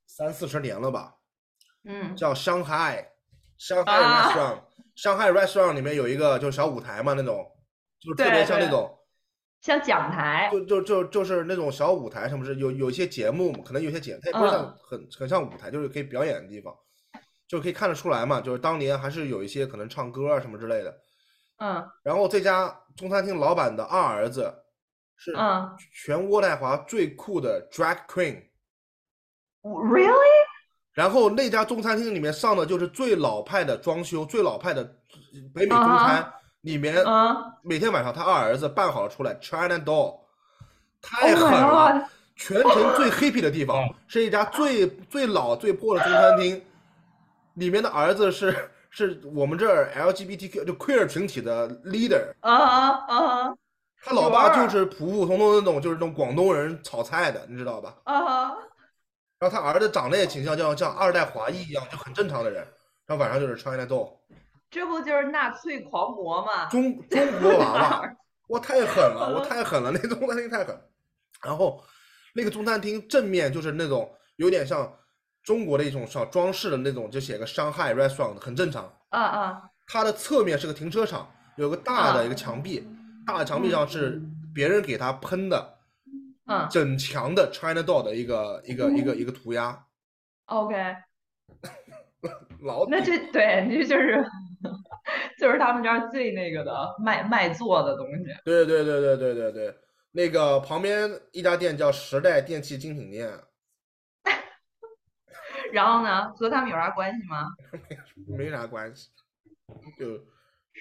三四十年了吧，嗯叫 Shanghai Shanghai restaurant，上海 restaurant 里面有一个就是小舞台嘛，那种，就是特别对对像那种，像讲台。就就就就是那种小舞台，什么是有有一些节目，可能有些节，它也不是像嗯很很像舞台，就是可以表演的地方，就可以看得出来嘛，就是当年还是有一些可能唱歌啊什么之类的。嗯然后这家中餐厅老板的二儿子是嗯全渥太华最酷的 drag queen。，Really？然后那家中餐厅里面上的就是最老派的装修，最老派的北美中餐。啊里面啊。每天晚上他二儿子办好了出来，China Doll，太 Oh 狠了全城最 happy 的地方哦是一家最最老最破的中餐厅，里面的儿子是是我们这儿 LGBTQ 就 queer 群体的 leader，啊啊啊。他老爸就是普普通通的那种就是那种广东人炒菜的，你知道吧？啊哈！然后他儿子长得也挺像像像二代华裔一样，就很正常的人。然后晚上就是 China Doll，这不就是纳粹狂魔吗？中中国娃娃，儿我太狠了，我嗯。太狠了，那中餐厅太狠。然后那个中餐厅正面就是那种有点像中国的一种小装饰的那种，就写个上海 restaurant，很正常。啊啊它的侧面是个停车场，有个大的啊一个墙壁，大的墙壁上是别人给他喷的嗯。整墙的 China Doll 的一个一个一个一个涂鸦，，OK，老那这对这就是 就是他们这儿最那个的卖卖座的东西。对对对对对对对，那个旁边一家店叫时代电器精品店，然后呢，和他们有啥关系吗？没啥关系，就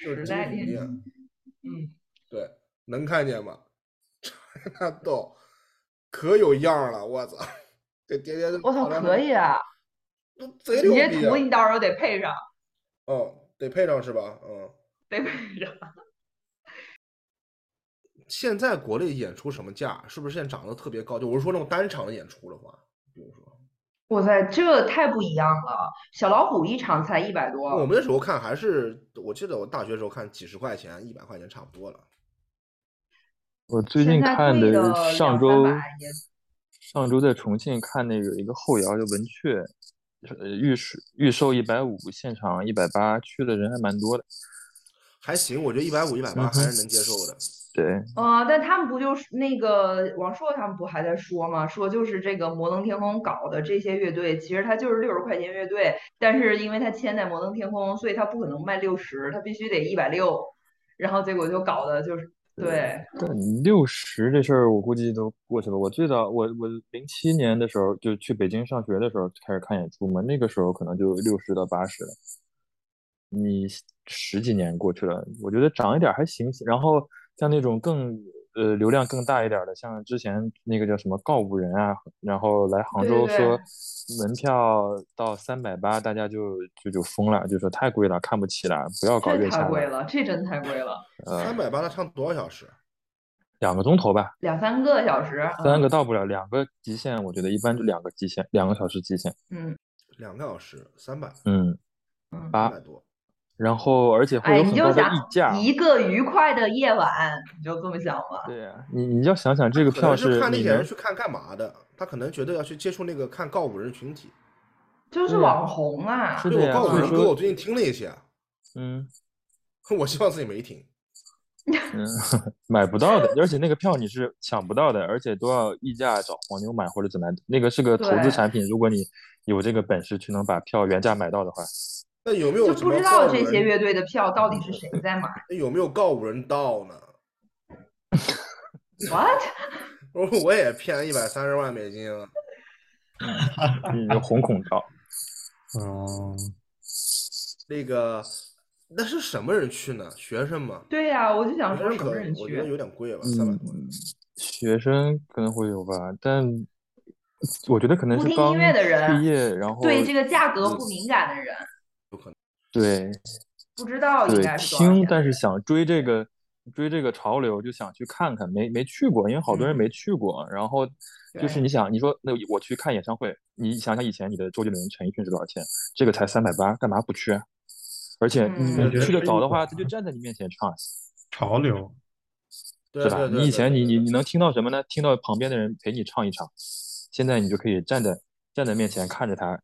就是精时代电品店，嗯，对，能看见吗？那逗可有样了，我操！这爹爹我操，可以啊！那贼你这图！你到时候得配上，哦，得配上是吧？嗯，得配上。现在国内演出什么价？是不是现在涨得特别高？就我是说那种单场的演出的话，比如说哇塞，这太不一样了！小老虎一场才一百多，我们那时候看还是，我记得我大学时候看几十块钱、一百块钱差不多了。我最近看的的上周上周在重庆看那个一个后摇叫文雀，呃预售预售一百五，现场一百八，去的人还蛮多的。还行，我觉得一百五、一百八还是能接受的。对，啊、但他们不就是那个王硕他们不还在说吗？说就是这个摩登天空搞的这些乐队，其实它就是六十块钱乐队，但是因为它签在摩登天空，所以它不可能卖六十，它必须得一百六，然后结果就搞的就是对，但六十这事儿我估计都过去了。我最早我我零七年的时候就去北京上学的时候开始看演出嘛，那个时候可能就六十到八十了。你十几年过去了，我觉得长一点还行。然后像那种更呃流量更大一点的，像之前那个叫什么告五人啊，然后来杭州说门票到三百八，大家就就就疯了，就说太贵了，看不起了，不要搞这月下。太贵了，这真太贵了，呃三，百八，他唱多少小时？两个钟头吧，两三个小时，三个嗯到不了，两个极限，我觉得一般就两个极限，两个小时极限。嗯两个小时，三百，嗯，嗯。八百多。然后而且会哎，有很高的你就想溢价。一个愉快的夜晚，你就这么想吧。对呀、你你要想想这个票是看那你能些人去看干嘛的，他可能觉得要去接触那个看告五人群体。就是网红啊，对我告五歌我最近听了一些，嗯 我希望自己没听。嗯买不到的，而且那个票你是抢不到的，而且都要溢价找黄牛买或者怎么样，那个是个投资产品，如果你有这个本事去能把票原价买到的话，那有没有什就不知道这些？乐队的票到底是谁在买。那有没有告五人道呢？What？我说我也骗一百三十万美金啊，你就红孔道。哦，那个那是什么人去呢？学生吗？对呀、我就想说可什么人去？我觉得有点贵吧，三百多。嗯，学生可能会有吧，但我觉得可能不听音是刚乐的人毕业，然后对这个价格嗯不敏感的人。对不知道应对该是听，但是想追这个追这个潮流，就想去看看，没没去过，因为好多人嗯没去过。然后就是你想，你说那我去看演唱会，你想想以前你的周杰伦、陈奕迅是多少钱？这个才三百八，干嘛不去啊？而且你去的早的话，他就站在你面前唱，潮流，是吧？你以前你你你能听到什么呢？听到旁边的人陪你唱一唱，现在你就可以站在站在面前看着他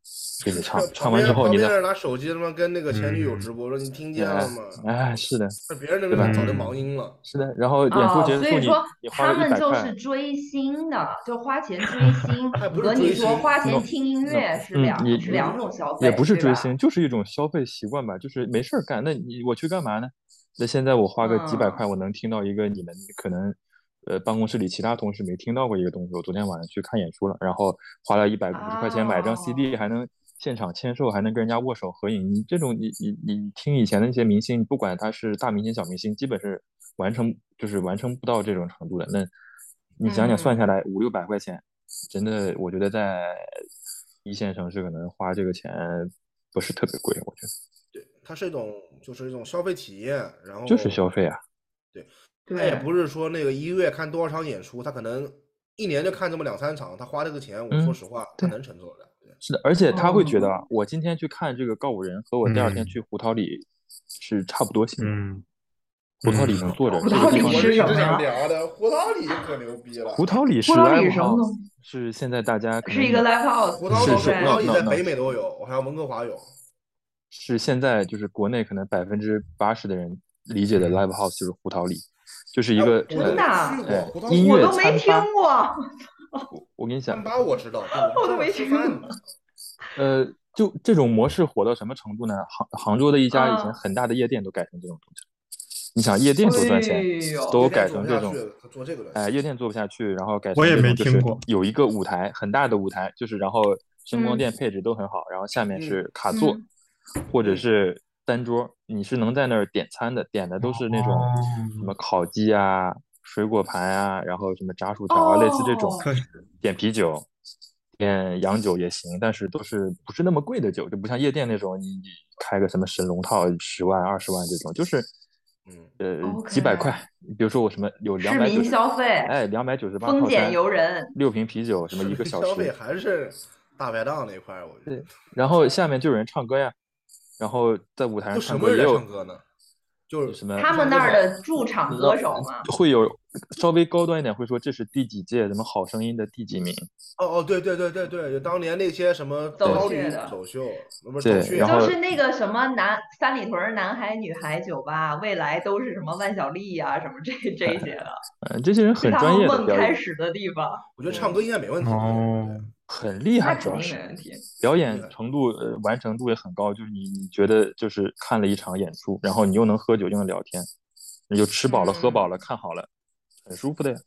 给你唱，唱完之后你再旁边人拿手机他妈跟那个前女友嗯直播说你听见了吗？哎，是的，那别人那边早就嗯忙音了。是的。然后演出哦，结束你所以说你花了一他们就是，追星的，就花钱追星和你说花钱听音乐是两是两种消费，也不是追星，就是一种消费习惯吧，就是没事儿干，那你我去干嘛呢？那现在我花个几百嗯块，我能听到一个你们可能呃办公室里其他同事没听到过一个东西。我昨天晚上去看演出了，然后花了一百五十块钱买张 CD，还能现场签售，还能跟人家握手合影。你这种你你你听以前的那些明星，不管他是大明星小明星，基本是完成就是完成不到这种程度的。那你想想算下来五六百块钱，真的我觉得在一线城市可能花这个钱不是特别贵，我觉得对，它是一种就是一种消费体验，然后就是消费啊。他也不是说那个一个月看多少场演出，他可能一年就看这么两三场，他花这个钱，我说嗯实话，他能承受的。对是的，而且他会觉得我今天去看这个告五人和我第二天嗯去胡桃里是差不多型的。嗯，胡桃里嗯能坐着，胡桃里这个我是一直是什么想聊的，胡桃里可牛逼了。胡桃里是 live 是什么 house，东西是现在大家是一个 live house，胡桃里，是是胡桃里在北美都有，我还有温哥华有。是现在就是国内可能百分之八十的人理解的嗯 live house 就是胡桃里，就是一哎个我都真的我都没听过。我我跟你讲餐，吧我知道，但我都没听过。呃，就这种模式火到什么程度呢？杭杭州的一家以前啊很大的夜店都改成这种东西了。你想夜店多赚钱都改成这种哎，夜店做不下去，然后改成我也这种就是没听过有一个舞台，很大的舞台，就是然后声光嗯电配置都很好，然后下面嗯是卡座、嗯或者嗯是单桌，你是能在那儿点餐的，点的都是那种哦什么烤鸡啊、水果盘啊，然后什么炸薯条啊，类似这种点啤酒。点洋酒也行，但是都是不是那么贵的酒，就不像夜店那种，你你开个什么神龙套十万、二十万这种，就是嗯，呃几百块。比如说我什么有两市民百九十，消费，哎，两百九十八丰俭套餐，由人。六瓶啤酒，什么一个小消费时，还是大排档那块儿，我觉得。然后下面就有人唱歌呀，然后在舞台上就什么人唱歌也有？就是什么他们那儿的驻场歌手嘛，会有稍微高端一点，会说这是第几届什么好声音的第几名，哦哦，对对对对对，就当年那些什么走秀的走秀，不是走穴，然后就是那个什么男三里屯儿男孩女孩酒吧，未来都是什么万晓利呀、什么这这些的，嗯，这些人很专业的开始的地方，我觉得唱歌应该没问题。哦，很厉害，主要是。表演程度呃完成度也很高，就是你你觉得就是看了一场演出，然后你又能喝酒又能聊天，你就吃饱了喝饱了嗯看好了，很舒服的呀。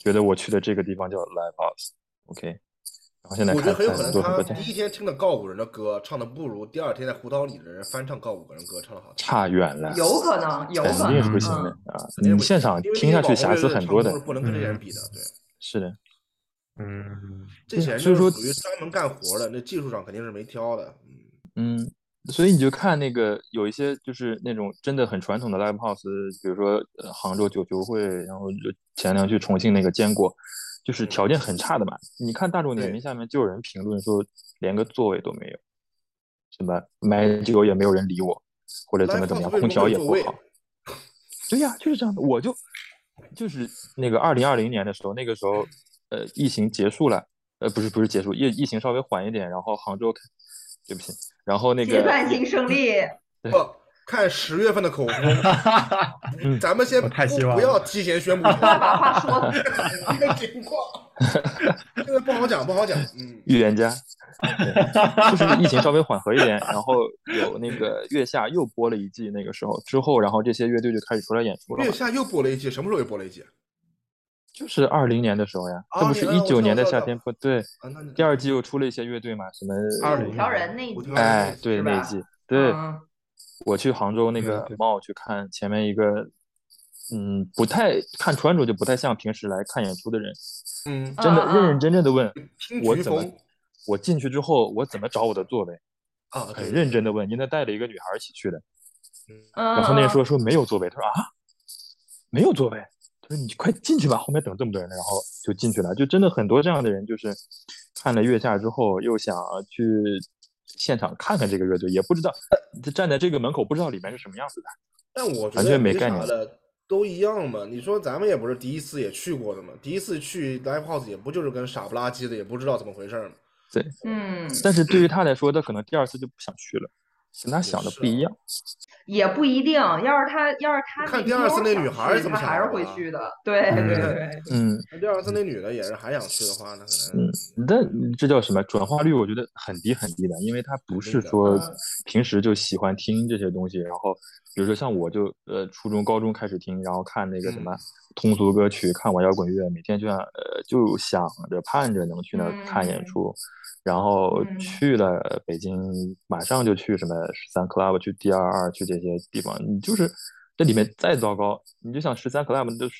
觉得我去的这个地方叫 live house，OK，、然后现在我觉得很有可能他看做很多天第一天听的告五人的歌唱的不如第二天在胡桃里的人翻唱告五个人歌唱的好听。差远了，有可能，有可肯定是，不行的嗯，啊！你现场听下去瑕疵很多的不能跟这些人比的。对，是的，嗯，这些人所以说就是属于专门干活的，那技术上肯定是没挑的。嗯，嗯，所以你就看那个有一些就是那种真的很传统的 live house，比如说呃杭州九球会，然后就前两去重庆那个坚果，就是条件很差的嘛。你看大众点评下面就有人评论说连个座位都没有，什么买酒也没有人理我，或者怎么怎么样，空调也不好。对呀，就是这样的。我就就是那个二零二零年的时候，那个时候呃疫情结束了，呃不是不是结束，疫疫情稍微缓一点，然后杭州，对不起，然后那个阶段性胜利，对不看十月份的口风，嗯咱们先不希望不要提前宣布 快把话说死。这个情况，现在不好讲，不好讲。嗯，预言家，对就是疫情稍微缓和一点，然后有那个月下又播了一季，那个时候之后，然后这些乐队就开始出来演出了，月下又播了一季，什么时候又播了一季？就是二零年的时候呀，这不是20一九年的夏天不，对，第二季又出了一些乐队嘛，什么20五条人那一集五条人哎，对那一季，对，嗯我去杭州那个猫去看前面一个，嗯，不太看穿着就不太像平时来看演出的人，嗯，真的认认真真的问我怎么，我进去之后我怎么找我的座位，啊，很认真的问，因为他带了一个女孩一起去的。嗯，然后那人说说没有座位，他说啊，没有座位，他说你快进去吧，后面等这么多人呢，然后就进去了，就真的很多这样的人，就是看了月下之后又想去现场看看这个乐队，也不知道他站在这个门口不知道里面是什么样子的，但我觉完得没全没概念啥的，都一样嘛。你说咱们也不是第一次也去过的嘛，第一次去 live house 也不就是跟傻不拉几的，也不知道怎么回事儿嘛。对，嗯，但是对于他来说，他可能第二次就不想去了，跟他想的不一样。也不一定。要是他，要是他看第二次那女孩儿怎么他还是会去的。对嗯对对，嗯那第二次那女的也是还想去的话，那可能嗯，但这叫什么转化率？我觉得很低很低的，因为他不是说嗯平时就喜欢听这些东西，然后比如说像我就呃初中高中开始听，然后看那个什么嗯通俗歌曲，看玩摇滚乐，每天就想呃就想着盼着能去那儿看演嗯出，然后嗯去了北京，马上就去什么十三 club，去 D 二二，去这些地方，你就是这里面再糟糕，你就想十三 club 都是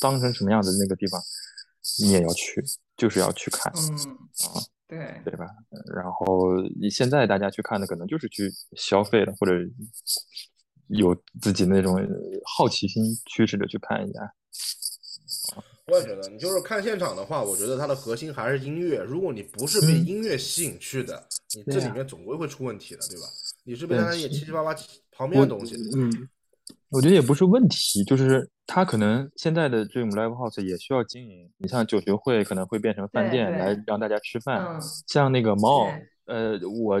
当成什么样的那个地方，你也要去，就是要去看。嗯啊，对，对吧？然后你现在大家去看的可能就是去消费了，或者有自己那种呃好奇心驱使着去看一下。我也觉得，你就是看现场的话，我觉得它的核心还是音乐。如果你不是被嗯音乐吸引去的，你这里面总归会出问题的，对吧？你是被那些七七八八旁边我的东西，嗯，我觉得也不是问题，就是他可能现在的这种 live house 也需要经营。你像酒学会可能会变成饭店来让大家吃饭，嗯像那个猫对，呃，我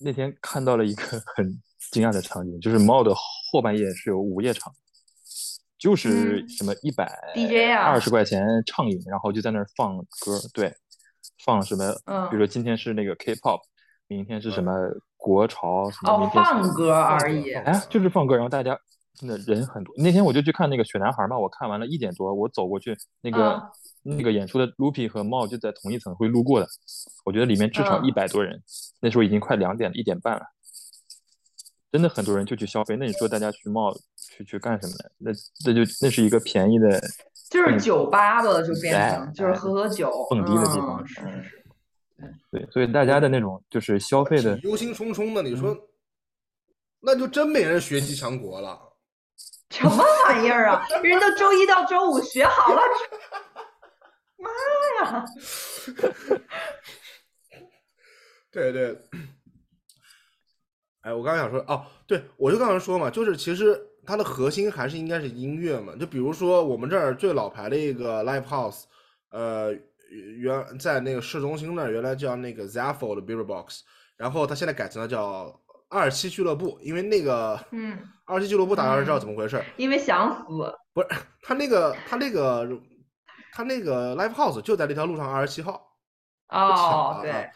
那天看到了一个 很惊讶的场景，就是猫的后半夜是有午夜场，就是嗯什么一百二十块钱畅饮，然后就在那儿放歌，对，放什么，嗯比如说今天是那个 K-pop，明天是什么国潮，什么明哦，天放歌而已。哎，就是放歌，然后大家真的人很多。那天我就去看那个雪男孩嘛，我看完了一点多，我走过去，那个、嗯那个演出的 Lupi 和猫就在同一层会路过的，我觉得里面至少嗯一百多人，那时候已经快两点了，一点半了，真的很多人就去消费。那你说大家去冒去去干什么呢？那那就那是一个便宜的就是酒吧吧，就变哎成就是喝喝酒，蹦迪的地方嗯是是是，对，所以大家的那种就是消费的忧心忡忡的。你嗯说，那就真没人学习强国了。什么玩意儿啊？人都周一到周五学好了，妈呀！对 对。哎，我刚才想说，哦，对，我就刚才说嘛，就是其实它的核心还是应该是音乐嘛。就比如说我们这儿最老牌的一个 live house，呃，原在那个市中心那儿原来叫那个 Zaffo 的 Beer Box，然后它现在改成了叫二七俱乐部，因为那个嗯，二七俱乐部大家知道怎么回事儿，因为想死，不是他那个他那个他那个 live house 就在那条路上二十七号，哦，对，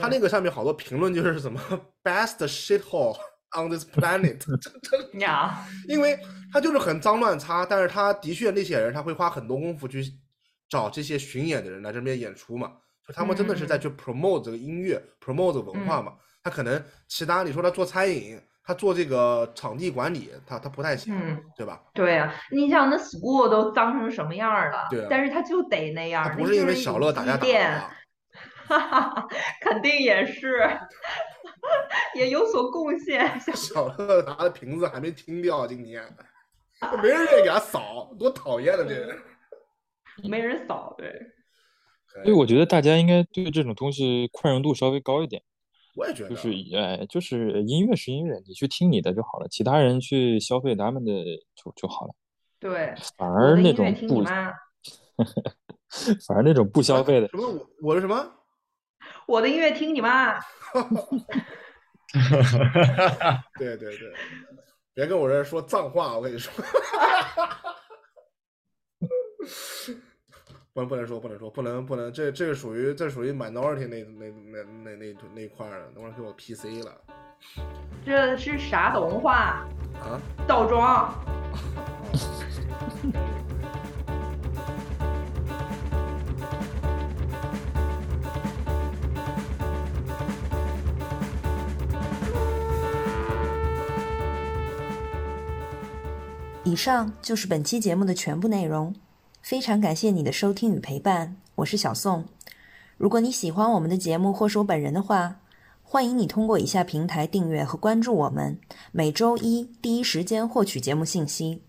他那个上面好多评论就是什么 best shit hole on this planet，呀，因为他就是很脏乱差，但是他的确那些人他会花很多功夫去找这些巡演的人来这边演出嘛，就他们真的是在去 promote 这个音乐，promote 这个文化嘛。他可能其他你说他做餐饮，他做这个场地管理，他他不太行，嗯，对吧？对呀、你想那 school 都脏成什么样了？对啊但是他就得那样不是因为小乐打架？哈哈，肯定也是，也有所贡献。小乐拿的瓶子还没清掉，今天没人愿意给他扫，多讨厌的这人。没人扫，对，所以我觉得大家应该对这种东西宽容度稍微高一点，我也觉得，就是哎，就是音乐是音乐，你去听你的就好了，其他人去消费他们的就就好了。对，反而那种不，反而那种不消费的，什么我我是什么？我的音乐听你妈。对对对，别跟我这儿说脏话，我跟你说。不能不能说不能说不能不能，这这个属于这属于 minority 那那那那那那一块儿的，等会儿给我 PC 了这是啥文化？啊！倒装。以上就是本期节目的全部内容，非常感谢你的收听与陪伴，我是小宋。如果你喜欢我们的节目或是我本人的话，欢迎你通过以下平台订阅和关注我们，每周一第一时间获取节目信息。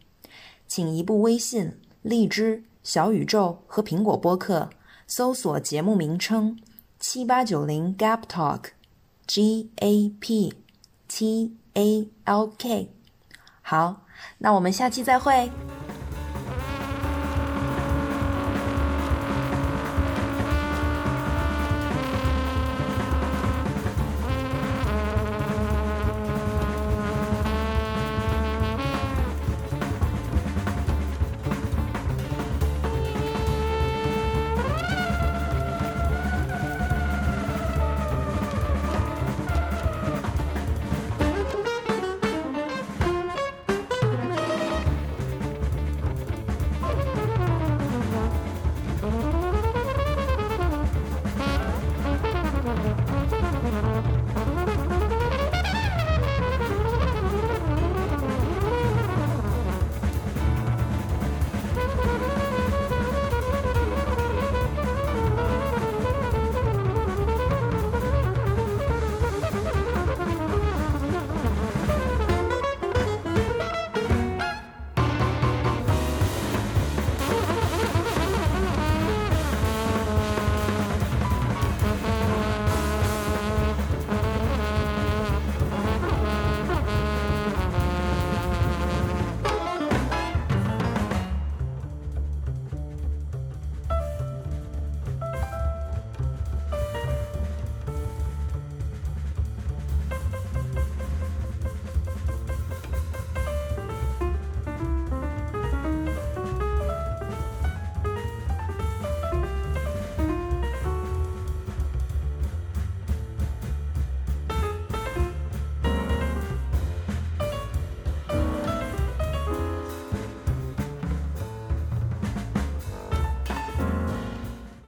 请移步微信、荔枝、小宇宙和苹果播客搜索节目名称“七八九零 Gap Talk”，G A P T A L K。好，那我们下期再会。